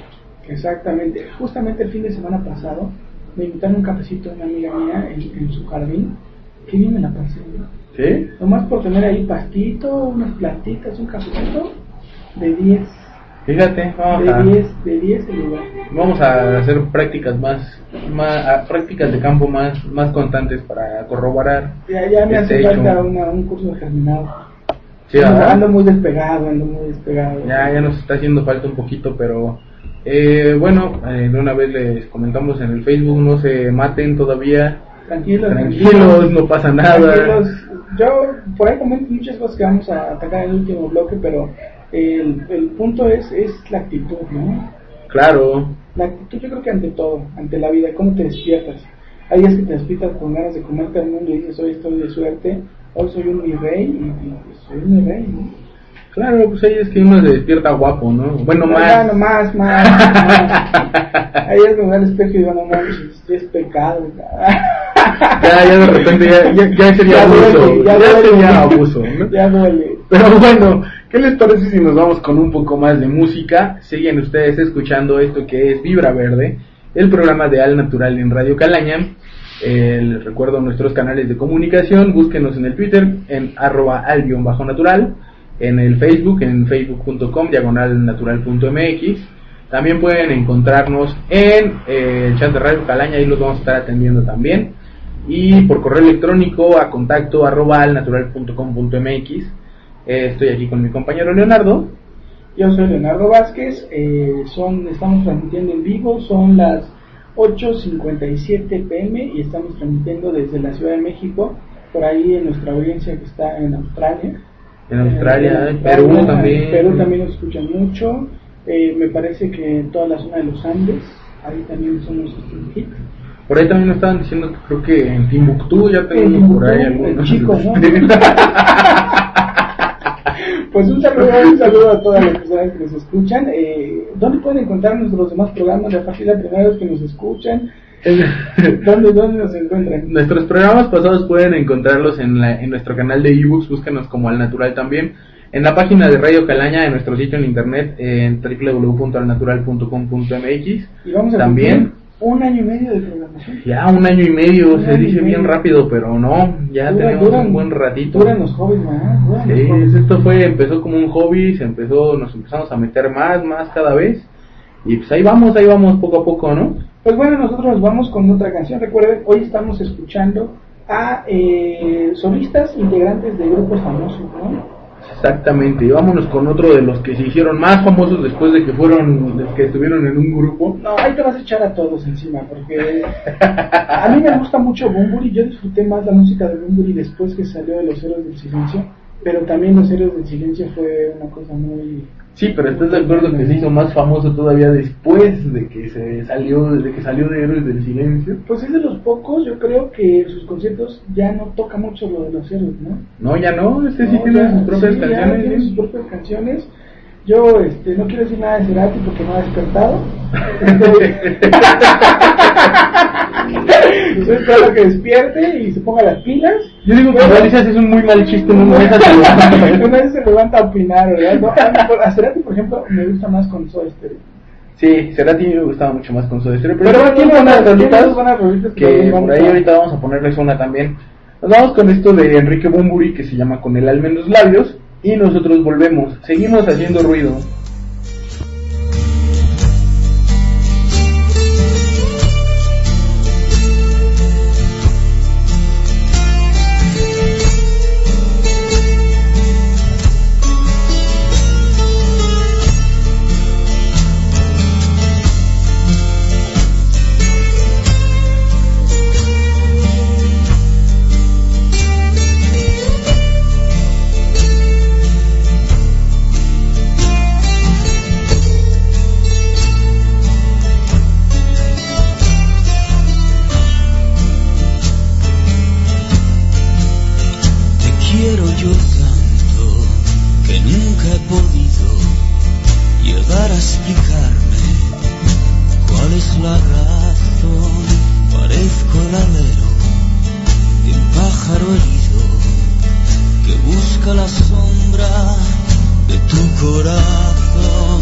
Exactamente. Justamente el fin de semana pasado me invitaron un cafecito a una amiga mía en, en su jardín. Qué bien me la pasé, ¿no? ¿Sí? Nomás por tener ahí pastito, unas plantitas, un cafecito, de 10. Fíjate, vamos a, De 10, de 10 el lugar. vamos a hacer prácticas más, más prácticas de campo más, más constantes para corroborar. Ya, ya me este hace falta una, un curso de germinado. Sí, ando muy despegado, ando muy despegado. Ya, ya nos está haciendo falta un poquito, pero eh, bueno, eh, de una vez les comentamos en el Facebook, no se maten todavía, Tranquilos, tranquilos, no pasa nada. Tranquilos. Yo por ahí comento muchas cosas que vamos a atacar en el último bloque, pero el, el punto es, es la actitud, ¿no? Claro, La actitud yo creo que ante todo, ante la vida, cómo te despiertas. Hay días que te despiertas con ganas de comerte al mundo y dices hoy estoy de suerte, hoy soy un mi rey y, pues, soy un mi rey, ¿no? Claro, pues ahí es que uno se despierta guapo, ¿no? Bueno, más. Bueno, más, más. Ahí es me veo al espejo y digo, no manches, es pecado. Ya, ya de repente ya, ya, ya sería Ya abuso. duele, ya ya duele. sería abuso, ¿no? Ya duele. Pero bueno, ¿qué les parece si nos vamos con un poco más de música? Siguen ustedes escuchando esto que es Vibra Verde, el programa de Al Natural en Radio Calaña. Eh, les recuerdo nuestros canales de comunicación, búsquenos en el Twitter en arroba al-natural, en el Facebook en facebook.com diagonal natural.mx. También pueden encontrarnos en eh, el chat de Radio Calaña, ahí los vamos a estar atendiendo también. Y por correo electrónico a contacto arroba. Eh, estoy aquí con mi compañero Leonardo. Yo soy Leonardo Vázquez, eh, son, estamos transmitiendo en vivo, son las 8.57 pm y estamos transmitiendo desde la Ciudad de México, por ahí en nuestra audiencia que está en Australia. En Australia, Eh, en Perú también. Perú también nos escuchan mucho, eh, me parece que en toda la zona de los Andes, ahí también somos. Por ahí también nos estaban diciendo que creo que en Timbuktu ya En tenemos por ahí algunos. el chico, ¿no? Pues un saludo, un saludo a todas las personas que nos escuchan. Eh, ¿Dónde pueden encontrar nuestros demás programas? A partir de vez que nos escuchan, ¿dónde, dónde nos encuentran? Nuestros programas pasados pueden encontrarlos en, la- en nuestro canal de ebooks, búsquenos como Al Natural también. En la página de Radio Calaña, en nuestro sitio en internet, en www.alnatural.com.mx. Y vamos a También. Un año y medio de programación. Ya un año y medio, Un se dice bien rápido, pero no, ya Dura- tenemos duran- un buen ratito. Duran los hobbies más, duran los Sí, hobbies. esto fue, empezó como un hobby, se empezó, nos empezamos a meter más, más cada vez. Y pues ahí vamos, ahí vamos poco a poco, ¿no? Pues bueno, nosotros nos vamos con otra canción. Recuerden, hoy estamos escuchando a eh, solistas integrantes de grupos famosos, ¿no? Exactamente, y vámonos con otro de los que se hicieron más famosos después de que fueron, de que estuvieron en un grupo. No, ahí te vas a echar a todos encima, porque a mí me gusta mucho Bumburi. Yo disfruté más la música de Bumburi después que salió de Los Héroes del Silencio, pero también Los Héroes del Silencio fue una cosa muy. Sí, pero estás de acuerdo que se hizo más famoso todavía después de que se salió, de que salió de Héroes del Silencio. Pues es de los pocos, yo creo que sus conciertos ya no toca mucho lo de los héroes, ¿no? No, ya no, este sí tiene sus propias sí, ya canciones. tiene sus propias canciones. Yo este, no quiero decir nada de Cerati porque no ha despertado. Estoy esperando que despierte y se ponga las pilas. Yo digo que es un muy mal chiste. Una vez se levanta a opinar, ¿verdad? No, a, Cerati, por ejemplo, me gusta más con Soda Stereo. Sí, Cerati me gustaba mucho más con su Stereo, Pero pero tiene buenas rolitas que por ahí ahorita vamos a ponerles una también. Nos vamos con esto de Enrique Bumburi que se llama Con el alma en los labios y nosotros volvemos. Seguimos haciendo ruido. Explicarme cuál es la razón. Parezco el alero de un pájaro herido que busca la sombra de tu corazón.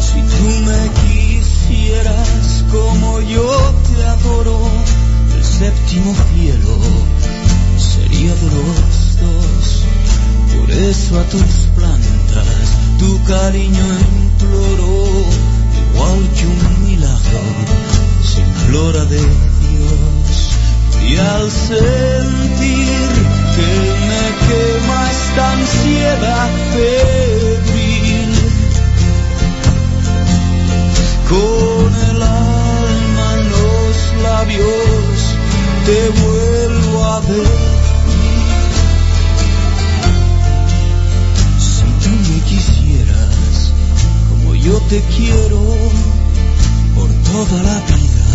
Si tú me quisieras como yo te adoro, el séptimo cielo sería de los dos. Por eso a tus plantas tu cariño imploro, igual que un milagro se implora de Dios. Y al sentir que me quema esta ansiedad te quiero por toda la vida,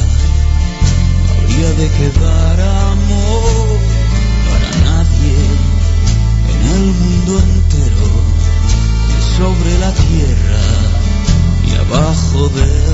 habría de quedar amor para nadie el mundo entero, y sobre la tierra y abajo del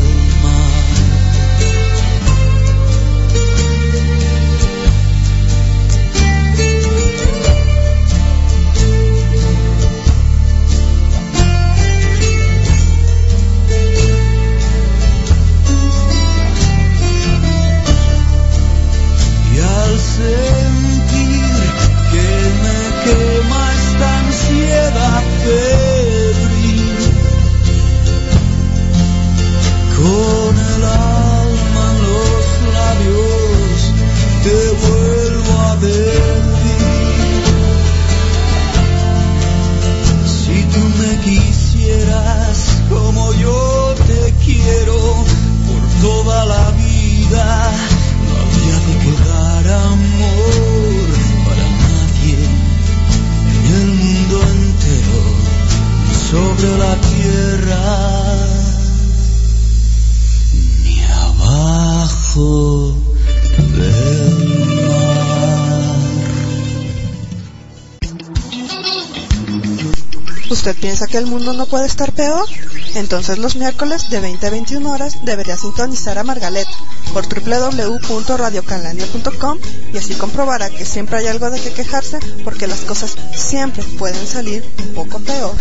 que el mundo no puede estar peor? Entonces los miércoles de 20 a 21 horas debería sintonizar a Margalet por www.radiocalania.com y así comprobará que siempre hay algo de que quejarse porque las cosas siempre pueden salir un poco peor.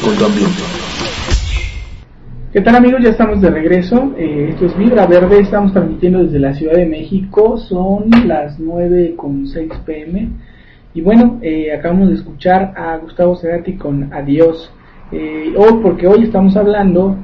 Con tu ambiente. ¿Qué tal amigos? Ya estamos de regreso. Eh, esto es Vibra Verde. Estamos transmitiendo desde la Ciudad de México. Son las 9.6 pm. Y bueno, eh, acabamos de escuchar a Gustavo Cerati con Adiós. Eh, hoy, porque hoy estamos hablando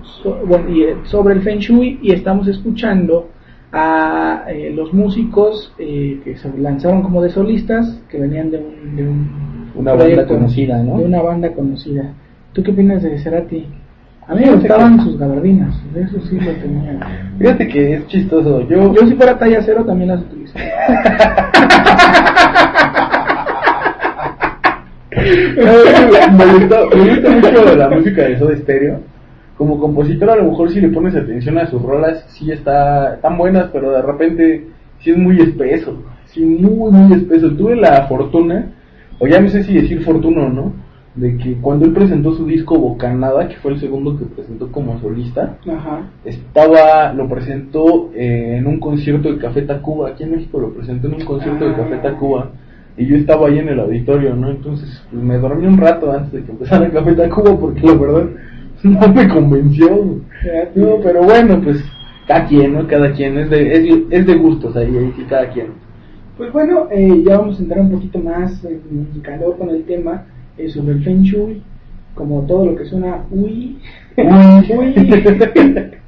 bueno, eh, sobre el Feng Shui y estamos escuchando a eh, los músicos eh, que se lanzaron como de solistas, que venían de, un, de un una banda conocida, ¿no? De una banda conocida. ¿Tú qué opinas de Cerati? A mí me gustaban sus gabardinas, eso sí lo tenía. Fíjate que es chistoso. Yo, yo si fuera talla cero también las utilizo. me, gusta, me gusta mucho la música de Soda Stereo. Como compositor a lo mejor si le pones atención a sus rolas, sí está tan buenas, pero de repente sí es muy espeso, sí muy muy espeso. Tuve la fortuna, o ya no sé si decir fortuna o no, de que cuando él presentó su disco Bocanada, que fue el segundo que presentó como solista, Ajá. estaba, lo presentó eh, en un concierto de Café Tacuba, aquí en México lo presentó en un concierto de Café Tacuba, y yo estaba ahí en el auditorio, ¿no? Entonces pues, me dormí un rato antes de que empezara Café Tacuba, porque la verdad no me convenció. No, pero bueno, pues cada quien, ¿no? Cada quien, es de, es, es de gustos ahí, ahí sí, cada quien. Pues bueno, eh, ya vamos a entrar un poquito más en calor con el tema eh, sobre el Feng Shui, como todo lo que suena uy, uy,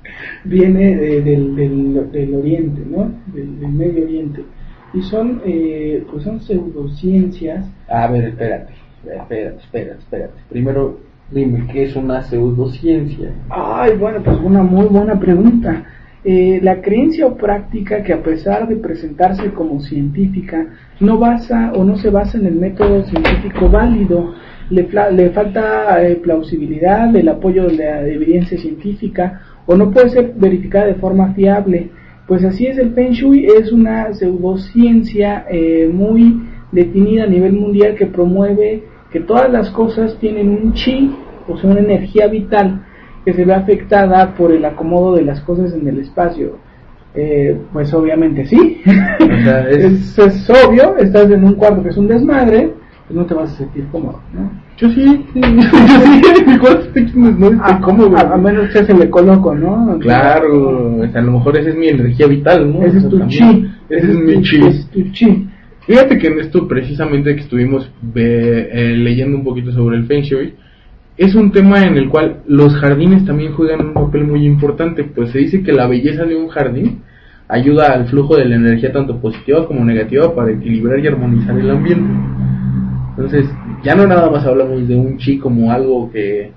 viene de, del, del, del, oriente, ¿no? Del, del, Medio Oriente. Y son, eh, pues son pseudociencias. A ver, espérate, espérate, espérate, espérate. Primero, dime, ¿qué es una pseudociencia? Ay, bueno, pues una muy buena pregunta. Eh, la creencia o práctica que a pesar de presentarse como científica no basa o no se basa en el método científico válido, le, falta eh, plausibilidad, el apoyo de la evidencia científica o no puede ser verificada de forma fiable. Pues así es el Feng es una pseudociencia eh, muy definida a nivel mundial que promueve que todas las cosas tienen un chi, o sea, una energía vital que se ve afectada por el acomodo de las cosas en el espacio. Eh, pues obviamente sí. O sea, es... es... es, obvio, estás en un cuarto que es un desmadre, pues no te vas a sentir cómodo, ¿no? Yo sí, sí. yo sí, mi cuarto no estoy cómodo. A, a, menos que se le coloco, ¿no? Claro, o sea, a lo mejor esa es mi energía vital, ¿no? Ese es tu chi. Ese es mi chi. Es tu chi. Fíjate que en esto precisamente que estuvimos eh, leyendo un poquito sobre el Feng Shui, es un tema en el cual los jardines también juegan un papel muy importante, pues se dice que la belleza de un jardín ayuda al flujo de la energía tanto positiva como negativa para equilibrar y armonizar el ambiente. Entonces, ya no nada más hablamos de un chi como algo que,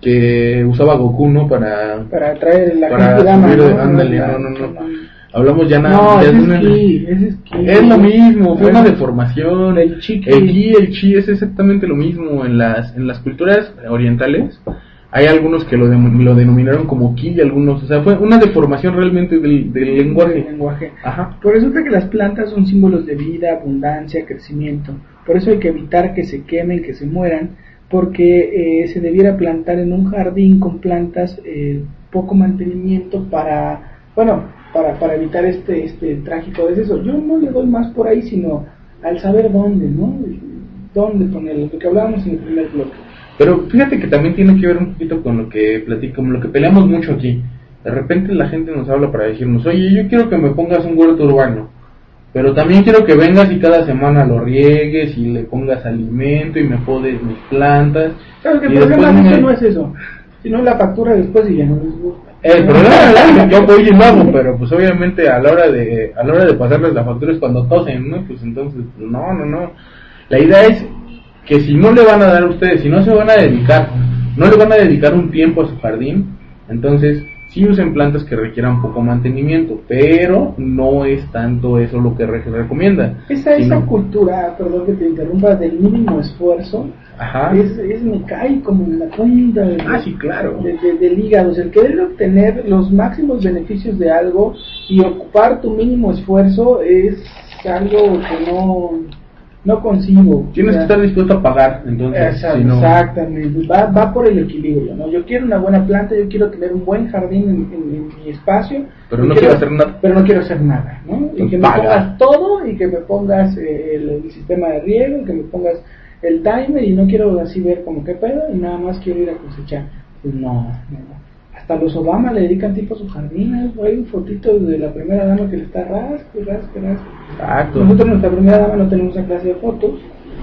que usaba Goku, ¿no? Para, para atraer la para subir, ¿no? Ándale, no, no, no. Hablamos ya nada no, es, de una, es, es lo mismo, fue una deformación. El chi, el ki, el chi es exactamente lo mismo en las en las culturas orientales. Hay algunos que lo, de, lo denominaron como ki y algunos, o sea, fue una deformación realmente del, del lenguaje. Del lenguaje. Ajá. Por resulta que las plantas son símbolos de vida, abundancia, crecimiento. Por eso hay que evitar que se quemen, que se mueran, porque eh, se debiera plantar en un jardín con plantas eh, poco mantenimiento para, bueno, para, para evitar este, este trágico deceso. Yo no le doy más por ahí, sino al saber dónde, ¿no? Dónde ponerlo, lo que hablábamos en el primer bloque. Pero fíjate que también tiene que ver un poquito con lo que platico, con lo que peleamos mucho aquí. De repente la gente nos habla para decirnos, oye, yo quiero que me pongas un huerto urbano, pero también quiero que vengas y cada semana lo riegues y le pongas alimento y me podes mis plantas. Claro que el problema me- no es eso, sino la factura después y ya no les gusta. El problema es que yo voy y lo hago, pero pues obviamente a la hora de a la hora de pasarles la factura es cuando tosen, ¿no? Pues entonces, no, no, no. La idea es que si no le van a dar a ustedes, si no se van a dedicar, no le van a dedicar un tiempo a su jardín, entonces sí usen plantas que requieran poco mantenimiento, pero no es tanto eso lo que re- recomienda. Esa, esa cultura, perdón que te interrumpa, del mínimo esfuerzo, Ajá. es, es me cae como en la punta de, Ah, sí, claro. de- de- del hígado. O sea, el querer obtener los máximos beneficios de algo y ocupar tu mínimo esfuerzo es algo que no, no concibo. Tienes que estar dispuesto a pagar, entonces, Exacto, si no- Exactamente, va, va por el equilibrio, ¿no? Yo quiero una buena planta, yo quiero tener un buen jardín en, en- en mi espacio, Pero no quiero hacer nada. pero no quiero hacer nada, ¿no? Y Pues que me paga. pongas todo y que me pongas eh, el, el sistema de riego, y que me pongas el timer y no quiero así ver como qué pedo y nada más quiero ir a cosechar. Pues no, no. Hasta los Obama le dedican tipo a sus jardines, hay un fotito de la primera dama que le está rasque, rasque, rasque. Exacto. Nosotros nuestra primera dama no tenemos esa clase de fotos,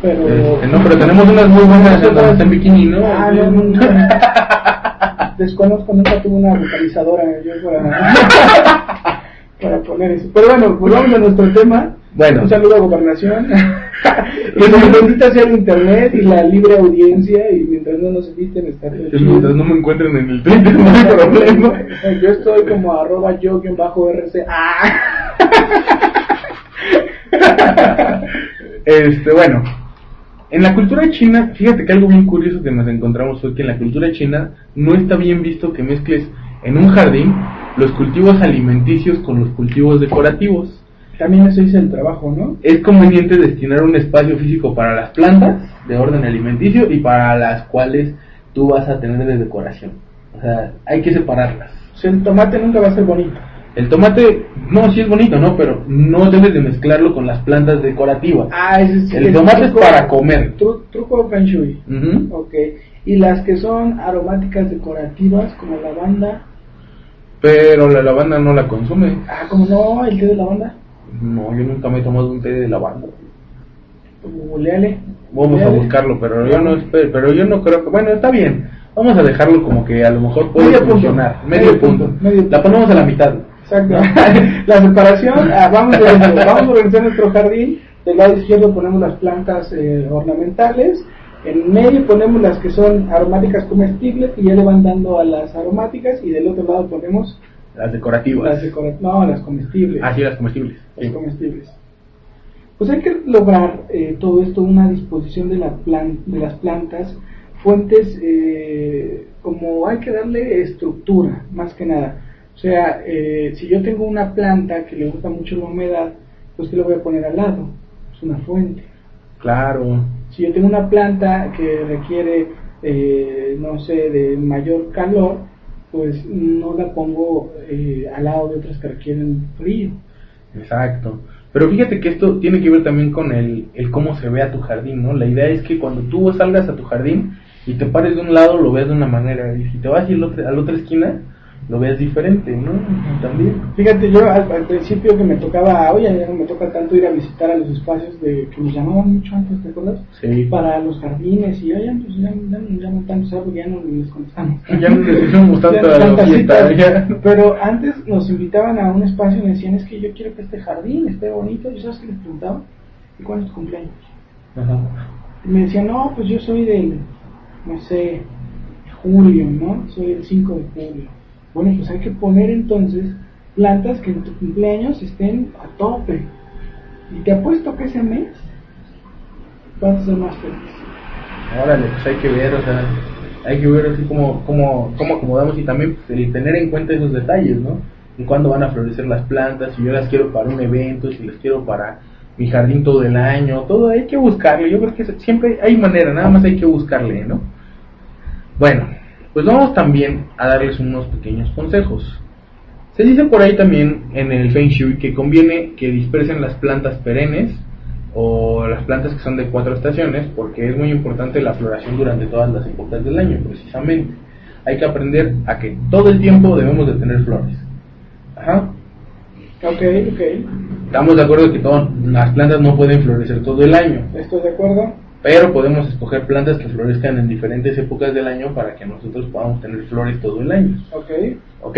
pero... Este, no, pero tenemos unas muy buenas está en bikini, ¿no? Ah, no, no, no. Desconozco, nunca tuve una vocalizadora yo para, para poner eso. Pero bueno, volvamos a nuestro tema. Bueno. Un saludo a Gobernación. que nos bendita sea el internet y la libre audiencia y mientras no nos eviten estar chido. mientras no me encuentren en el Twitter, no hay problema. Yo estoy como arroba yo bajo RC. Ah. Este, bueno, en la cultura china, fíjate que algo bien curioso que nos encontramos fue que en la cultura china no está bien visto que mezcles en un jardín los cultivos alimenticios con los cultivos decorativos. También eso dice el trabajo, ¿no? Es conveniente destinar un espacio físico para las plantas de orden alimenticio y para las cuales tú vas a tener de decoración. O sea, hay que separarlas. O sea, el tomate nunca va a ser bonito. El tomate, no, sí es bonito, ¿no? Pero no debes de mezclarlo con las plantas decorativas. Ah, ese es El tomate es para comer. Tru- truco Feng Shui. Ujú. Ok. Y las que son aromáticas decorativas, como lavanda. Pero la lavanda no la consume. Ah, como no, el té de lavanda. No, yo nunca me he tomado un té de lavanda. Googleale. Vamos a buscarlo, pero yo no espe- pero yo no creo que bueno, está bien. Vamos a dejarlo como que a lo mejor puede Medio punto. funcionar, medio, Medio punto. punto, medio punto. La ponemos a la mitad. Exacto. la separación, ah, vamos, a, vamos a organizar nuestro jardín. Del lado izquierdo ponemos las plantas eh, ornamentales. En medio ponemos las que son aromáticas comestibles y ya le van dando a las aromáticas. Y del otro lado ponemos Las decorativas. las no, las comestibles. Ah, sí, las comestibles. Las Sí. comestibles. Pues hay que lograr eh, todo esto, una disposición de, la plan- de las plantas, fuentes, eh, como hay que darle estructura, más que nada. O sea, eh, si yo tengo una planta que le gusta mucho la humedad, pues ¿qué le voy a poner al lado? Es una fuente. Claro. Si yo tengo una planta que requiere, eh, no sé, de mayor calor, pues no la pongo eh, al lado de otras que requieren frío. Exacto. Pero fíjate que esto tiene que ver también con el, el cómo se ve a tu jardín, ¿no? La idea es que cuando tú salgas a tu jardín y te pares de un lado, lo veas de una manera. Y si te vas otro- a la otra esquina, lo veas diferente, ¿no? También. Fíjate, yo al, al principio que me tocaba, oye, ya no me toca tanto ir a visitar a los espacios de que nos llamaban mucho antes, ¿te acuerdas? Sí. Para los jardines y oye, pues ya, ya no nos llaman tanto, ¿sabes? Ya no les contestamos. Ya no les hicimos Ya tanto no a la fiesta. citas. ya. Pero antes nos invitaban a un espacio y me decían, es que yo quiero que este jardín esté bonito. ¿Y sabes qué les preguntaba? ¿Y cuándo es tu cumpleaños? Ajá. Y me decían, no, pues yo soy del, no sé, julio, ¿no? Soy el 5 de julio. Bueno, pues hay que poner entonces plantas que en tu cumpleaños estén a tope. Y te apuesto que ese mes vas a ser más feliz. Órale, pues hay que ver, o sea, hay que ver así como, como, cómo acomodamos y también el tener en cuenta esos detalles, ¿no? Y cuándo van a florecer las plantas, si yo las quiero para un evento, si las quiero para mi jardín todo el año, todo hay que buscarle, yo creo que siempre hay manera, nada más hay que buscarle, ¿no? Bueno, pues vamos también a darles unos pequeños consejos. Se dice por ahí también en el Feng Shui que conviene que dispersen las plantas perennes o las plantas que son de cuatro estaciones porque es muy importante la floración durante todas las épocas del año precisamente. Hay que aprender a que todo el tiempo debemos de tener flores. Ajá. Ok, ok, Estamos de acuerdo que todo- las plantas no pueden florecer todo el año, estoy de acuerdo. Pero podemos escoger plantas que florezcan en diferentes épocas del año para que nosotros podamos tener flores todo el año. Ok, ¿Ok?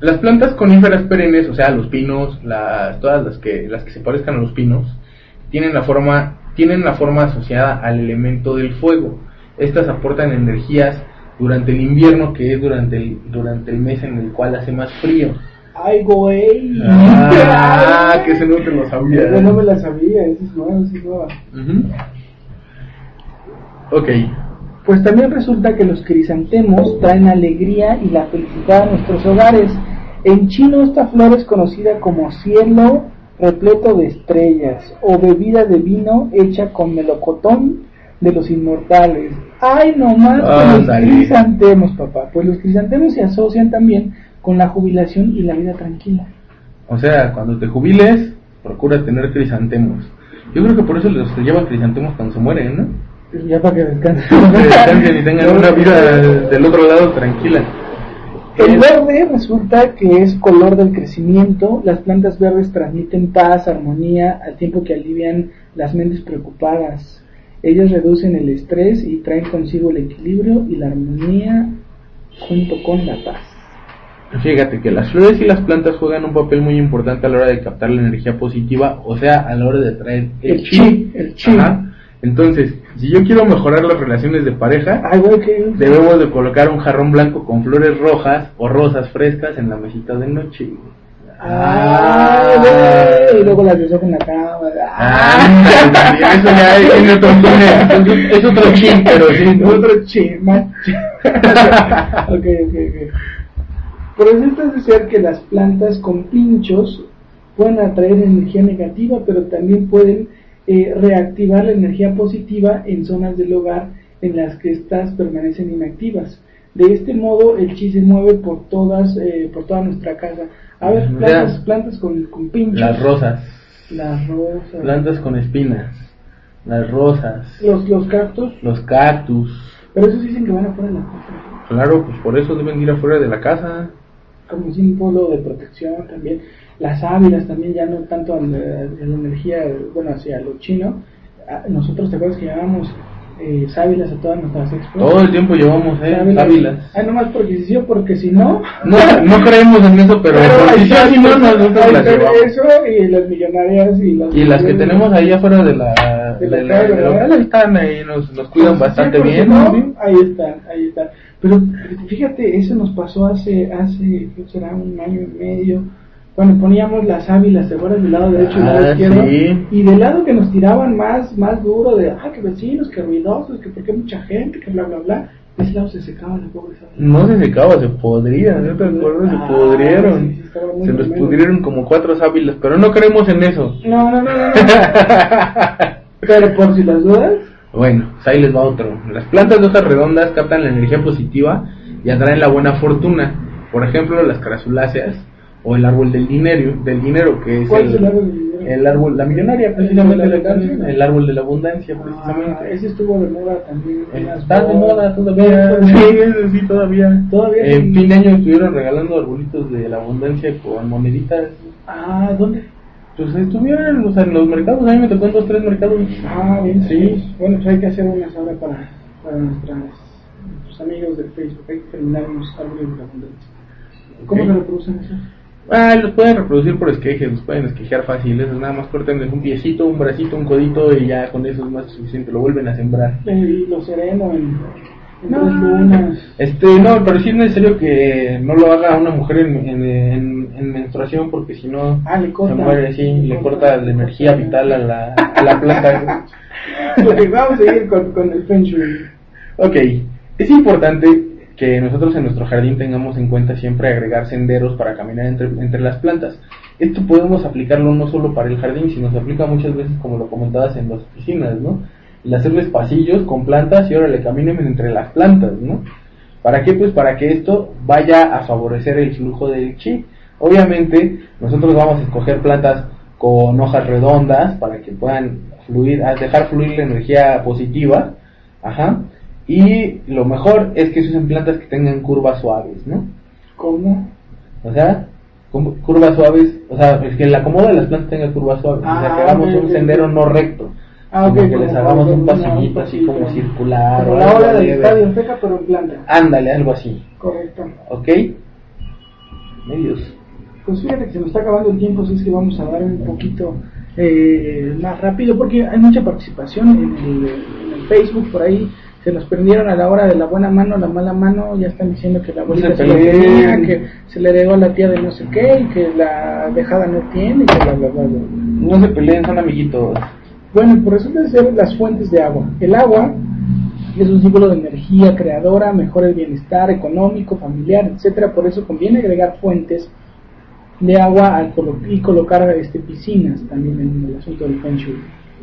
Las plantas coníferas perennes, o sea, los pinos, las, todas las que, las que se parezcan a los pinos, tienen la forma, tienen la forma asociada al elemento del fuego. Estas aportan energías durante el invierno, que es durante el, durante el mes en el cual hace más frío. Ay, güey. Ah, que ese no te lo sabía. Yo no me la sabía, esa es nueva, esa es nueva. Ok, Pues también resulta que los crisantemos traen alegría y la felicidad a nuestros hogares. En chino esta flor es conocida como cielo repleto de estrellas o bebida de vino hecha con melocotón de los inmortales. ¡Ay, no más que los crisantemos, papá! Pues los crisantemos se asocian también con la jubilación y la vida tranquila. o sea, cuando te jubiles, procura tener crisantemos. Yo creo que por eso los lleva crisantemos cuando se mueren, ¿no? Ya para que descansen. que descansen y tengan una vida del otro lado tranquila. El verde resulta que es color del crecimiento. Las plantas verdes transmiten paz, armonía, al tiempo que alivian las mentes preocupadas. Ellas reducen el estrés y traen consigo el equilibrio y la armonía junto con la paz. Fíjate que las flores y las plantas juegan un papel muy importante a la hora de captar la energía positiva, o sea, a la hora de traer el, El chi. chi, el chi. Ajá. Entonces, si yo quiero mejorar las relaciones de pareja, Ay, debemos de colocar un jarrón blanco con flores rojas o rosas frescas en la mesita de noche. Ah, güey, y luego las beso en la cama. Ah, eso ya es otro es otro chin, pero sí. Otro chi, más chi. ok, ok, ok. Por eso es ser que las plantas con pinchos pueden atraer energía negativa, pero también pueden eh, reactivar la energía positiva en zonas del hogar en las que estas permanecen inactivas. De este modo, el chi se mueve por todas, eh, por toda nuestra casa. A ver, Ya. plantas, plantas con, con pinchos. Las rosas, Las rosas. plantas con espinas, las rosas, Los, los cactus. los cactus. Pero esos dicen que van afuera de la casa. Claro, pues por eso deben ir afuera de la casa. Como símbolo de protección también. Las ávilas también, ya no tanto a la, energía, bueno, hacia lo chino. Ah, Nosotros, ¿te acuerdas que llevábamos eh, sábilas a todas nuestras expos? Todo el tiempo llevamos, eh, sábilas. Ah, nomás porque sí porque si no. No, no creemos en eso, pero, ahí si sí no, nosotros las llevamos. Eso y las millonarias y las... Y las que tenemos ahí afuera de la, De de la la, de la- ¿verdad? ahí están, ahí nos, nos cuidan Sí, bastante porque bien. no, ¿no? Ahí están, ahí están. Pero fíjate, eso nos pasó hace, hace, ¿qué será? Un año y medio. Cuando poníamos las ávilas, ¿te acuerdas? Del lado derecho y del lado Ah, izquierdo. sí. Y del lado que nos tiraban más, más duro, de, ah, que vecinos, que ruidosos, que porque mucha gente, que bla, bla, bla. De ese lado se secaba la pobre sábila. No se secaba, se podría, ¿no te acuerdas? Se Ah, pudrieron. sí, sí, se les pudrieron como cuatro sábilas, pero no creemos en eso. No, no, no, no. no. Pero por si las dudas, Bueno, pues ahí les va otro. Las plantas de hojas redondas captan la energía positiva y atraen la buena fortuna. Por ejemplo, las crasuláceas o el árbol del dinero, del dinero que es ¿cuál el, es el árbol del dinero? el árbol, la millonaria precisamente ¿El de la la canción, abundancia? el árbol de la abundancia Ah, precisamente. ese estuvo de moda también. las Está de moda todavía, sí, ese sí todavía. Todavía En fin de año estuvieron regalando arbolitos de la abundancia con moneditas. Ah, ¿dónde? Pues estuvieron o sea, en los mercados, a mí me tocó en dos, tres mercados. Ah, bien, Sí. Bueno, pues hay que hacer unas ahora para, para nuestras, nuestros amigos del Facebook. Hay que terminar unos árboles de la abundancia. ¿Cómo se reproducen esos? Ah, los pueden reproducir por esquejes, los pueden esquejar fácil, esos nada más cortenles un piecito, un bracito, un codito y ya con eso es más suficiente, lo vuelven a sembrar. Y lo sereno en, en No. lunas. Este, no, pero sí es necesario que no lo haga una mujer en, en, en- en menstruación porque si no Ah, le corta. se muere, sí, le corta la energía vital a la, a la planta. Ok, vamos a seguir con, con el Feng Shui. Ok, es importante que nosotros en nuestro jardín tengamos en cuenta siempre agregar senderos para caminar entre, entre las plantas. Esto podemos aplicarlo no solo para el jardín, sino se aplica muchas veces, como lo comentabas, en las oficinas, ¿no? El hacerles pasillos con plantas y ahora le caminen entre las plantas, ¿no? ¿Para qué? Pues para que esto vaya a favorecer el flujo del chi. Obviamente, nosotros vamos a escoger plantas con hojas redondas para que puedan fluir, dejar fluir la energía positiva, ajá. Y lo mejor es que se usen plantas que tengan curvas suaves, ¿no? ¿Cómo? O sea, curvas suaves, o sea, es que el acomodo de las plantas tenga curvas suaves, o sea, Ah, que hagamos ok, un sendero no recto, Ah, sino ok, que les hagamos un pasillito así como circular. Como o la hora del estadio en feca, pero en planta. Ándale, algo así, Correcto. ¿ok? Medios. Pues fíjate que se nos está acabando el tiempo, así es que vamos a dar un poquito eh, más rápido porque hay mucha participación en el, en el Facebook por ahí. Se nos prendieron a la hora de la buena mano, la mala mano, ya están diciendo que la abuelita se se lo tenía, que se le heredó a la tía de no sé qué y que la dejada no tiene y que bla bla bla. bla. No se peleen, son amiguitos. Bueno, por eso deben ser las fuentes de agua. El agua es un símbolo de energía creadora, mejora el bienestar económico, familiar, etcétera. Por eso conviene agregar fuentes de agua al colo- y colocar este, piscinas también en el asunto del feng shui.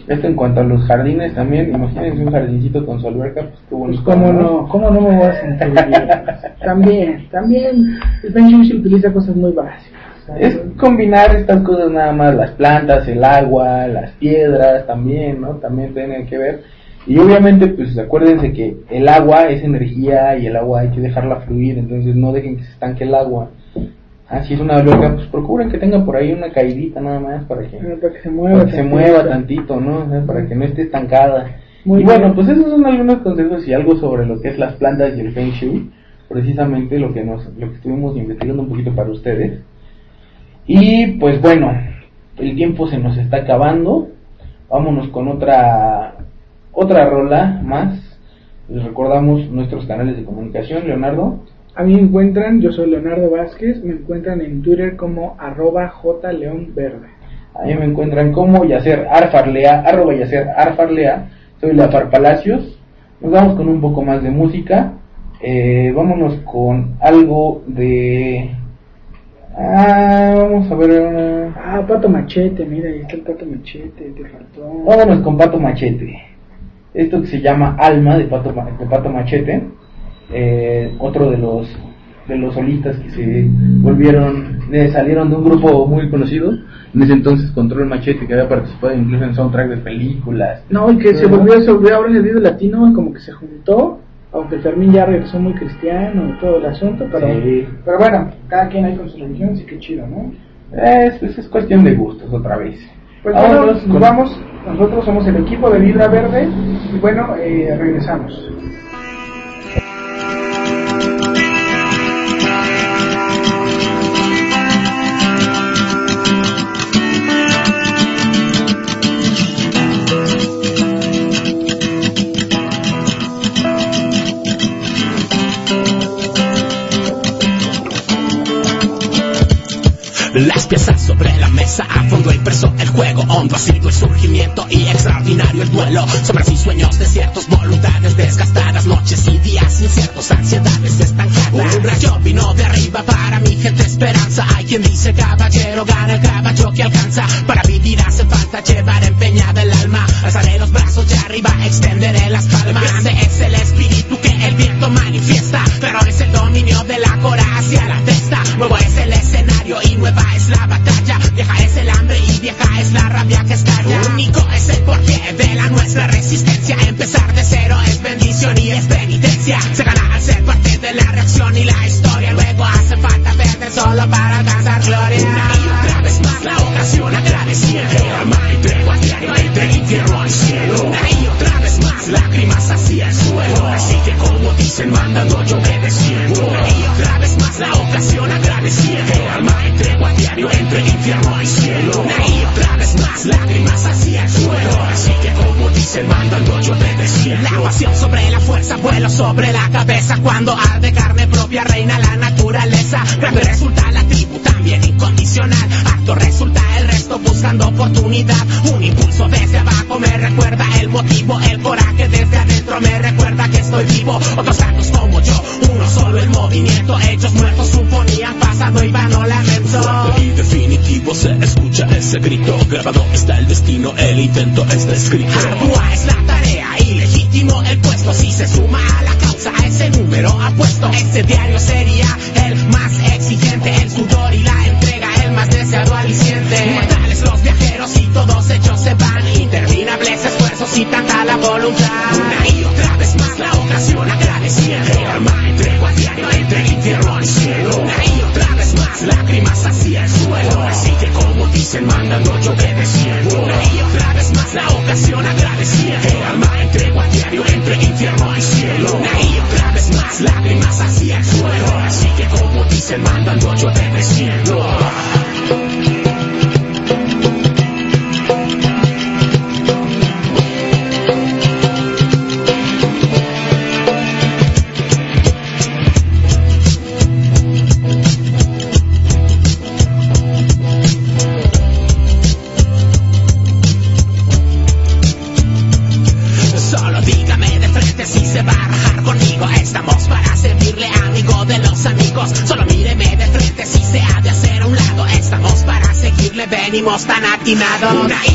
Esto en cuanto a los jardines también, imagínense un jardincito con su alberca, pues qué Pues bonito. cómo no, cómo no me voy a sentir bien. También, también el feng se utiliza cosas muy básicas. Es combinar estas cosas nada más, las plantas, el agua, las piedras también, ¿no? También tienen que ver. Y obviamente, pues acuérdense que el agua es energía y el agua hay que dejarla fluir, entonces no dejen que se estanque el agua. Ah, si es una alberca, pues procuren que tenga por ahí una caidita nada más para que, para que se mueva, para que se mueva tantito, ¿no? O sea, para que no esté estancada. y bueno, pues esos son algunos consejos y algo sobre lo que es las plantas y el Feng Shui, precisamente lo que, nos, lo que estuvimos investigando un poquito para ustedes. Y pues bueno, el tiempo se nos está acabando. Vámonos con otra otra rola más. Les recordamos nuestros canales de comunicación, Leonardo. A mí me encuentran, yo soy Leonardo Vázquez, me encuentran en Twitter como arroba jleonverde. A mí me encuentran como Yacer Arfarlea, arroba Yacer Arfarlea, soy Lafar Palacios. Nos vamos con un poco más de música. Eh, vámonos con algo de Ah, vamos a ver. Ah, Pato Machete, mira, ahí está el Pato Machete, te faltó. Vámonos con Pato Machete. Esto que se llama Alma de Pato, de Pato Machete. Eh, otro de los de los solistas que se volvieron, eh, salieron de un grupo muy conocido, en ese entonces Control Machete, que había participado incluso en soundtrack de películas. No, y que se volvió, se volvió ahora en el video latino, como que se juntó aunque Fermín ya regresó muy cristiano y todo el asunto, pero, pero bueno, cada quien hay con su religión, así que chido, ¿no? Es, pues es cuestión de gustos otra vez. Pues bueno, nos vamos, nosotros somos el equipo de Vibra Verde y bueno, eh, regresamos. Las piezas sobre la mesa, a fondo impreso el juego, hondo ha sido el surgimiento y extraordinario el duelo. Sombras y sueños desiertos, voluntades desgastadas, noches y días inciertos, ansiedades estancadas. Un rayo vino de arriba para mi gente esperanza. Hay quien dice caballero gana el caballo que alcanza. Para vivir hace falta llevar empeñada el alma. Alzaré los brazos de arriba, extenderé las palmas. Grande es el espíritu que el viento manifiesta, pero es el dominio de la cora hacia la testa. Nuevo es el escenario y nueva es la batalla. Vieja es el hambre y vieja es la rabia que estalla. Único es el porqué de la nuestra resistencia. Empezar de cero es bendición y es penitencia. Se gana al ser parte de la reacción y la historia. Luego hace falta perder solo para alcanzar gloria. Una y otra vez más la ocasión agradeciendo. Alma y tregua diario entre infierno al cielo. Una y otra vez más lágrimas hacia el suelo. Así que como dicen mandando yo obedeciendo. Vuelo sobre la cabeza. Cuando arde carne propia reina la naturaleza. Grande resulta la tribu también incondicional. Acto resulta el resto buscando oportunidad. Un impulso desde abajo me recuerda el motivo. El coraje desde adentro me recuerda que estoy vivo. Otros tantos como yo, uno solo el movimiento. Hechos muertos suponían pasado y vano lamento. Fuerte y definitivo se escucha ese grito. Grabado está el destino, el intento está escrito. Ardua es la tarea el puesto. Si se suma a la causa, ese número apuesto. Ese diario sería el más exigente. El sudor y la entrega, el más deseado aliciente. Mortales los viajeros y todos ellos se van. Interminables esfuerzos y tanta la voluntad. Una y otra vez más la ocasión agradeciendo. Alma entrego a diario entre infierno y cielo. Una y otra vez más lágrimas hacia el suelo. Así que como dicen mandando yo obedeciendo. Una y otra vez más la ocasión agradeciendo. Lágrimas hacia el suelo. Así que como dicen mandando yo obedeciendo. Solo atinados. Una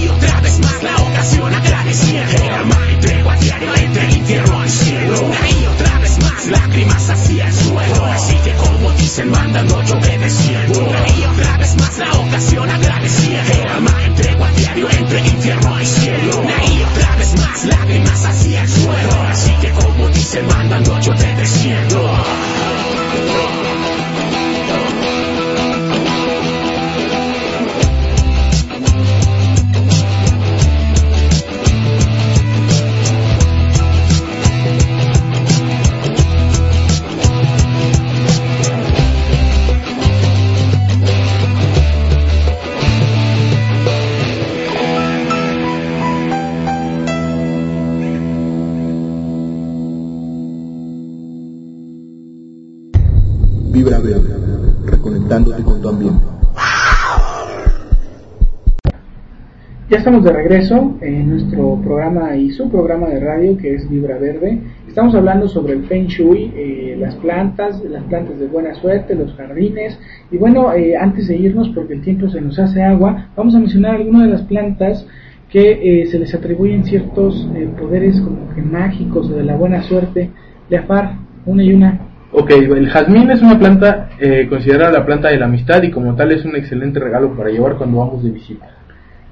de regreso en nuestro programa y su programa de radio que es Vibra Verde. Estamos hablando sobre el Feng Shui, eh, las plantas, las plantas de buena suerte, los jardines. Y bueno, eh, antes de irnos, porque el tiempo se nos hace agua, vamos a mencionar algunas de las plantas que eh, se les atribuyen ciertos eh, poderes como que mágicos o de la buena suerte. De Afar, una y una. Ok, el jazmín es una planta eh, considerada la planta de la amistad y como tal es un excelente regalo para llevar cuando vamos de visita.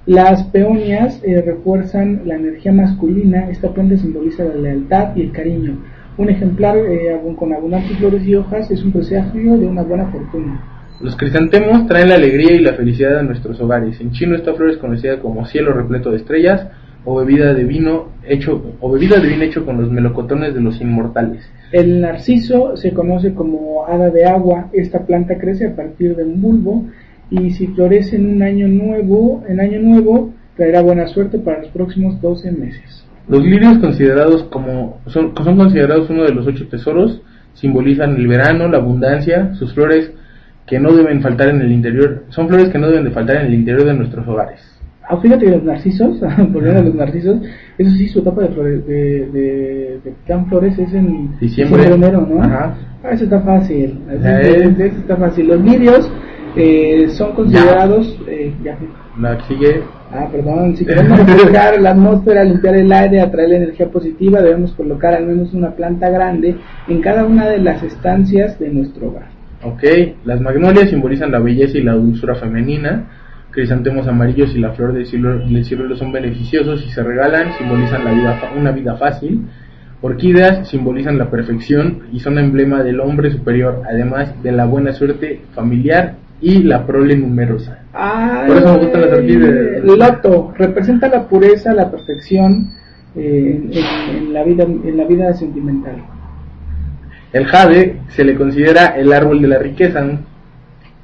Las peonias eh, refuerzan la energía masculina. Esta planta simboliza la lealtad y el cariño. Un ejemplar eh, con abundantes flores y hojas es un presagio de una buena fortuna. Los crisantemos traen la alegría y la felicidad a nuestros hogares. En chino esta flor es conocida como cielo repleto de estrellas o bebida de vino hecho o bebida de vino hecho con los melocotones de los inmortales. El narciso se conoce como hada de agua. Esta planta crece a partir de un bulbo y si florece en un año nuevo, en año nuevo traerá buena suerte para los próximos 12 meses. Los lirios considerados como son, son considerados uno de los ocho tesoros, simbolizan el verano, la abundancia, sus flores que no deben faltar en el interior, son flores que no deben de faltar en el interior de nuestros hogares. Ah, fíjate que los narcisos, volviendo a los narcisos, eso sí, su etapa de, flores, de, de, de dan flores es en Diciembre. enero, ¿no? Ajá. Ah, eso está fácil. Eso, eso está fácil. Los lirios eh, son considerados. eh, ya. La sigue, Ah, perdón. Si queremos refrescar la atmósfera, limpiar el aire, atraer la energía positiva, debemos colocar al menos una planta grande en cada una de las estancias de nuestro hogar. ok, las magnolias simbolizan la belleza y la dulzura femenina, crisantemos amarillos y la flor del cielo, del cielo son beneficiosos y se regalan, simbolizan la vida, una vida fácil. Orquídeas simbolizan la perfección y son emblema del hombre superior, además de la buena suerte familiar y la prole numerosa. Ay, Por eso me gustan las orquídeas. Loto representa la pureza, la perfección eh, en, la vida, en la vida sentimental. El jade se le considera el árbol de la riqueza. ¿no?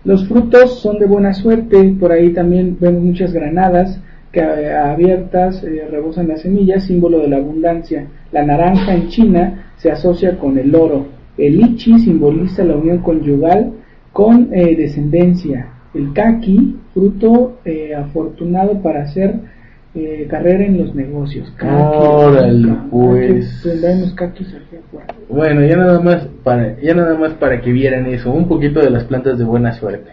Los frutos son de buena suerte, por ahí también vemos muchas granadas que eh, abiertas eh, rebosan las semillas, símbolo de la abundancia. La naranja en China se asocia con el oro. El lichi simboliza la unión conyugal con eh, descendencia. El kaki, fruto eh, afortunado para hacer eh, carrera en los negocios. Kaki, Órale, kaki, pues. Bueno, ya nada más para ya nada más para que vieran eso, un poquito de las plantas de buena suerte.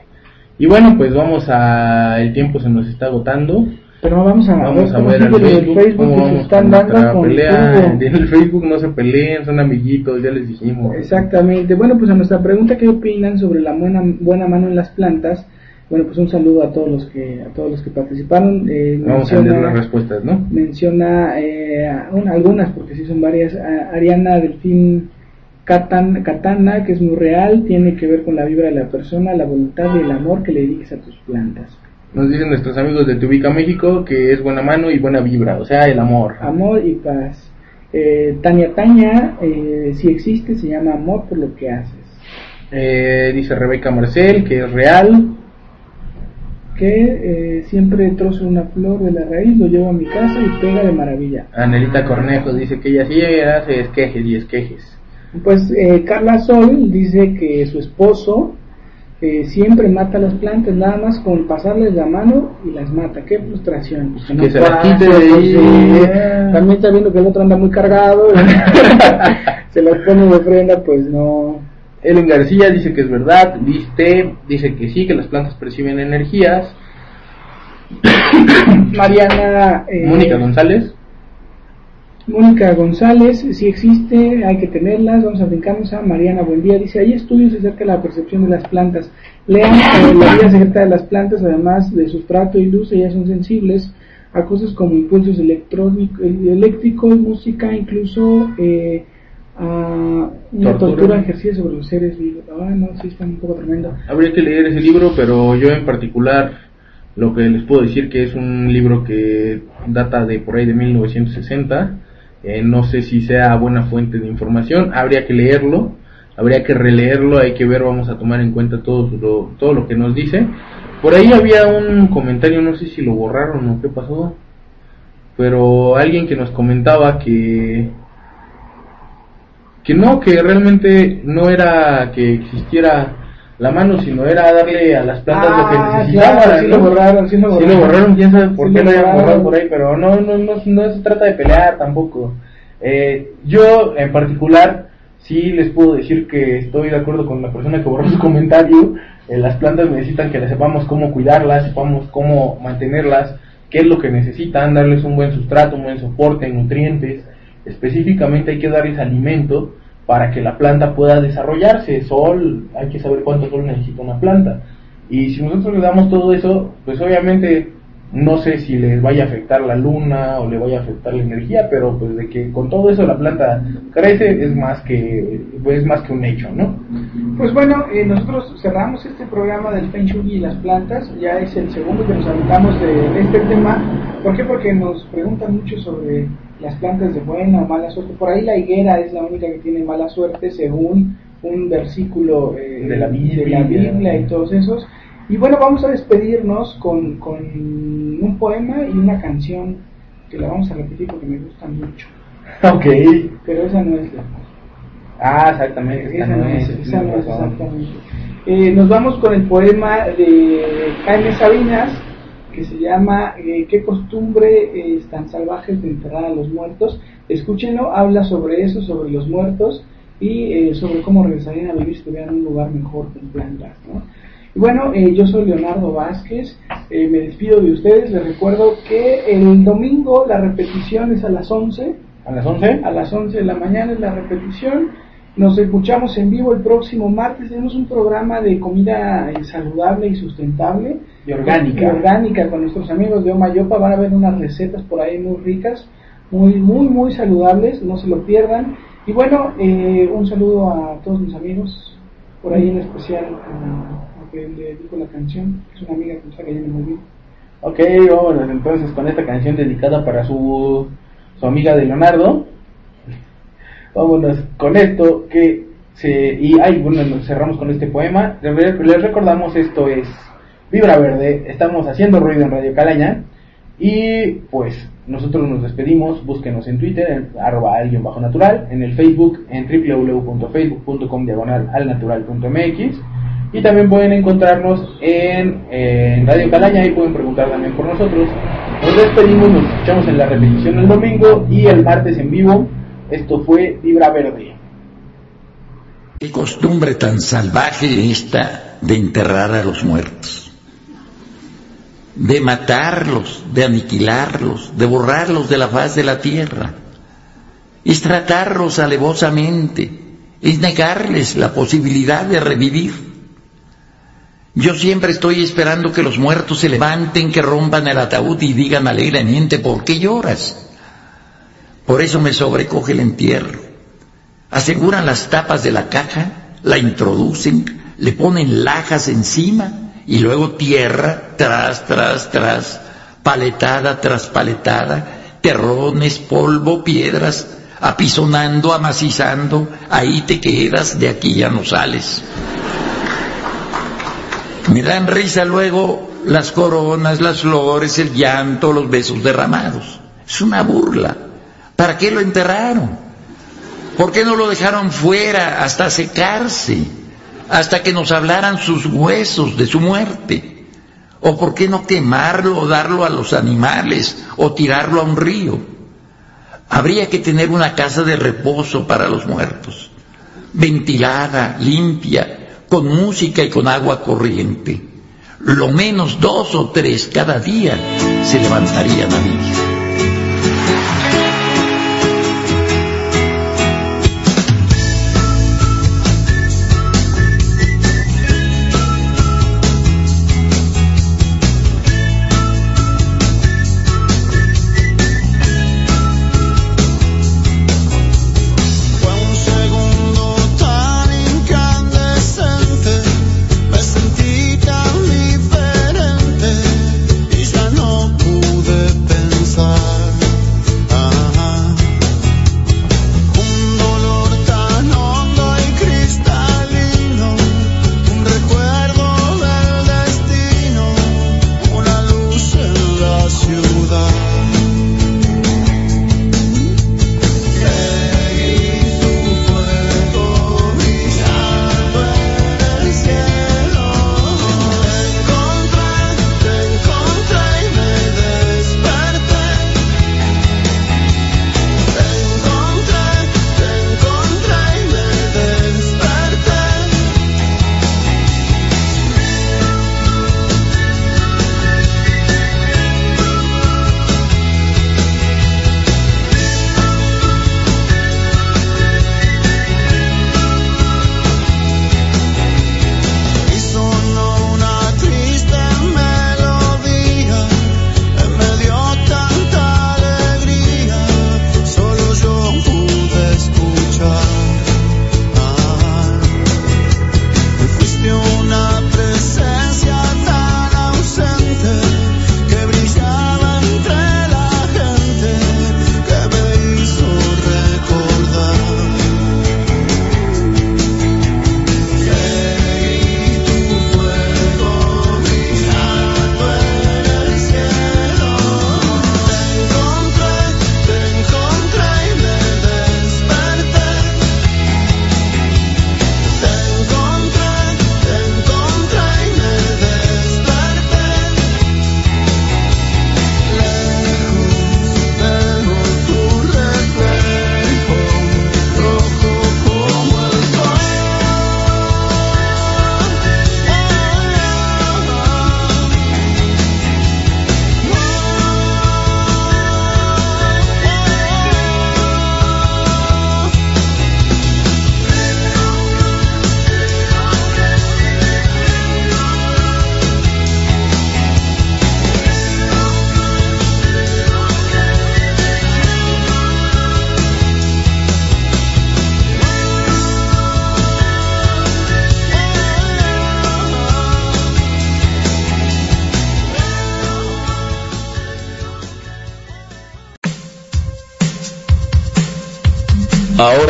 Y bueno, pues vamos a el tiempo se nos está agotando. Pero no vamos a, Vamos a ver al Facebook, Facebook cómo vamos están dando con pelea. En el Facebook no se peleen, son amiguitos, ya les dijimos. Exactamente. Bueno, pues a nuestra pregunta, ¿qué opinan sobre la buena, buena mano en las plantas? Bueno, pues un saludo a todos los que a todos los que participaron. Eh, Vamos a leer las respuestas, ¿no? menciona eh, un- algunas, porque sí son varias. A- Ariana Delfín Catan- Katana, que es muy real, tiene que ver con la vibra de la persona, la voluntad y el amor que le diriges a tus plantas. Nos dicen nuestros amigos de Tubica México que es buena mano y buena vibra, o sea, el amor. Amor y paz. Eh, Tania Taña, eh, si existe, se llama amor por lo que haces. Eh, dice Rebeca Marcel que es real. que eh, siempre trozo una flor de la raíz, lo llevo a mi casa y pega de maravilla. Anelita Cornejo dice que ella sí hace esquejes y esquejes. Pues eh, Carla Sol dice que su esposo eh, siempre mata las plantas, nada más con pasarles la mano y las mata. Qué frustración. Pues Que se las quite de ahí. sí. También está viendo que el otro anda muy cargado, se las pone de ofrenda, pues no. Ellen García dice que es verdad, Viste dice que sí, que las plantas perciben energías. Mariana eh, Mónica González, Mónica González, si existe, hay que tenerlas. Vamos a brincarnos a Mariana Buen día. Dice, hay estudios acerca de la percepción de las plantas. Lean eh, la vida secreta de las plantas, además de sustrato y luz, ellas son sensibles a cosas como impulsos eléctricos, música, incluso eh, a una tortura. ejercida sobre los seres vivos. Ah, no, sí, está un poco tremendo. Habría que leer ese libro, pero yo en particular lo que les puedo decir que es un libro que data de por ahí de 1960. Eh, no sé si sea buena fuente de información, habría que leerlo, habría que releerlo, hay que ver, vamos a tomar en cuenta todo lo, todo lo que nos dice. Por ahí había un comentario, no sé si lo borraron o qué pasó, pero alguien que nos comentaba que que no, que realmente no era que existiera la mano, sino era darle a las plantas lo que Ah, necesitaban. claro, sí ¿no? lo borraron, sí lo Sí borraron. lo borraron, quién sabe por Sí qué lo hayan borrado por ahí, pero no, no, no, no se trata de pelear tampoco. Eh, yo en particular sí les puedo decir que estoy de acuerdo con la persona que borró su comentario. Eh, las plantas necesitan que le sepamos cómo cuidarlas, sepamos cómo mantenerlas, qué es lo que necesitan, darles un buen sustrato, un buen soporte, nutrientes. Específicamente hay que darles alimento para que la planta pueda desarrollarse. Sol, hay que saber cuánto sol necesita una planta. Y si nosotros le damos todo eso, pues obviamente no sé si les vaya a afectar la luna o le vaya a afectar la energía, pero pues de que con todo eso la planta crece es más que es más que un hecho, ¿no? Pues bueno, eh, nosotros cerramos este programa del Feng Shui y las plantas, ya es el segundo que nos de, de este tema. ¿Por qué? Porque nos preguntan mucho sobre las plantas de buena o mala suerte. Por ahí la higuera es la única que tiene mala suerte según un versículo eh, De la Biblia. de la Biblia y todos esos. Y bueno, vamos a despedirnos con, con un poema y una canción que la vamos a repetir porque me gusta mucho. Ok. Pero esa no es la Ah, exactamente. esa no es, esa no es exactamente. Eh, nos vamos con el poema de Jaime Sabinas que se llama eh, ¿Qué costumbre es tan salvaje de enterrar a los muertos? Escúchenlo, habla sobre eso, sobre los muertos y eh, sobre cómo regresarían a vivir si tuvieran un lugar mejor que plantas. ¿no? Y bueno, eh, yo soy Leonardo Vázquez, eh, me despido de ustedes, les recuerdo que el domingo la repetición es a las 11. ¿A las 11? A las 11 de la mañana es la repetición. Nos escuchamos en vivo el próximo martes. Tenemos un programa de comida eh, saludable y sustentable. Y orgánica. Y orgánica con nuestros amigos de Omayopa. Van a ver unas recetas por ahí muy ricas, muy, muy, muy saludables. No se lo pierdan. Y bueno, eh, un saludo a todos mis amigos. Por ahí en especial a, a que le dijo la canción. que Es una amiga que está cayendo muy bien. Ok, vámonos entonces con esta canción dedicada para su, su amiga de Leonardo. Vámonos con esto que se... Y ay, bueno, nos cerramos con este poema. Les les recordamos, esto es Vibra Verde. Estamos haciendo ruido en Radio Calaña. Y pues nosotros nos despedimos. Búsquenos en Twitter, en arroba alguien bajo natural. En el Facebook, en www.facebook.com diagonal alnatural.mx. Y también pueden encontrarnos en, en Radio Calaña y pueden preguntar también por nosotros. Nos despedimos, nos escuchamos en la repetición el domingo y el martes en vivo. Esto fue Vibra Verde. Qué costumbre tan salvaje esta de enterrar a los muertos, de matarlos, de aniquilarlos, de borrarlos de la faz de la tierra. Es tratarlos alevosamente, es negarles la posibilidad de revivir. Yo siempre estoy esperando que los muertos se levanten, que rompan el ataúd y digan alegremente, ¿por qué lloras? Por eso me sobrecoge el entierro. Aseguran las tapas de la caja, la introducen, le ponen lajas encima y luego tierra tras, tras, tras, paletada tras paletada, terrones, polvo, piedras, apisonando, amacizando, ahí te quedas, de aquí ya no sales. Me dan risa luego las coronas, las flores, el llanto, los besos derramados. Es una burla. ¿Para qué lo enterraron? ¿Por qué no lo dejaron fuera hasta secarse? Hasta que nos hablaran sus huesos de su muerte. ¿O por qué no quemarlo o darlo a los animales o tirarlo a un río? Habría que tener una casa de reposo para los muertos, ventilada, limpia, con música y con agua corriente. Lo menos dos o tres cada día se levantarían a vivir.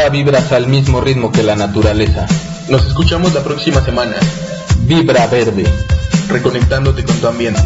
Vibras al mismo ritmo que la naturaleza. Nos escuchamos la próxima semana. Vibra verde. Reconectándote con tu ambiente.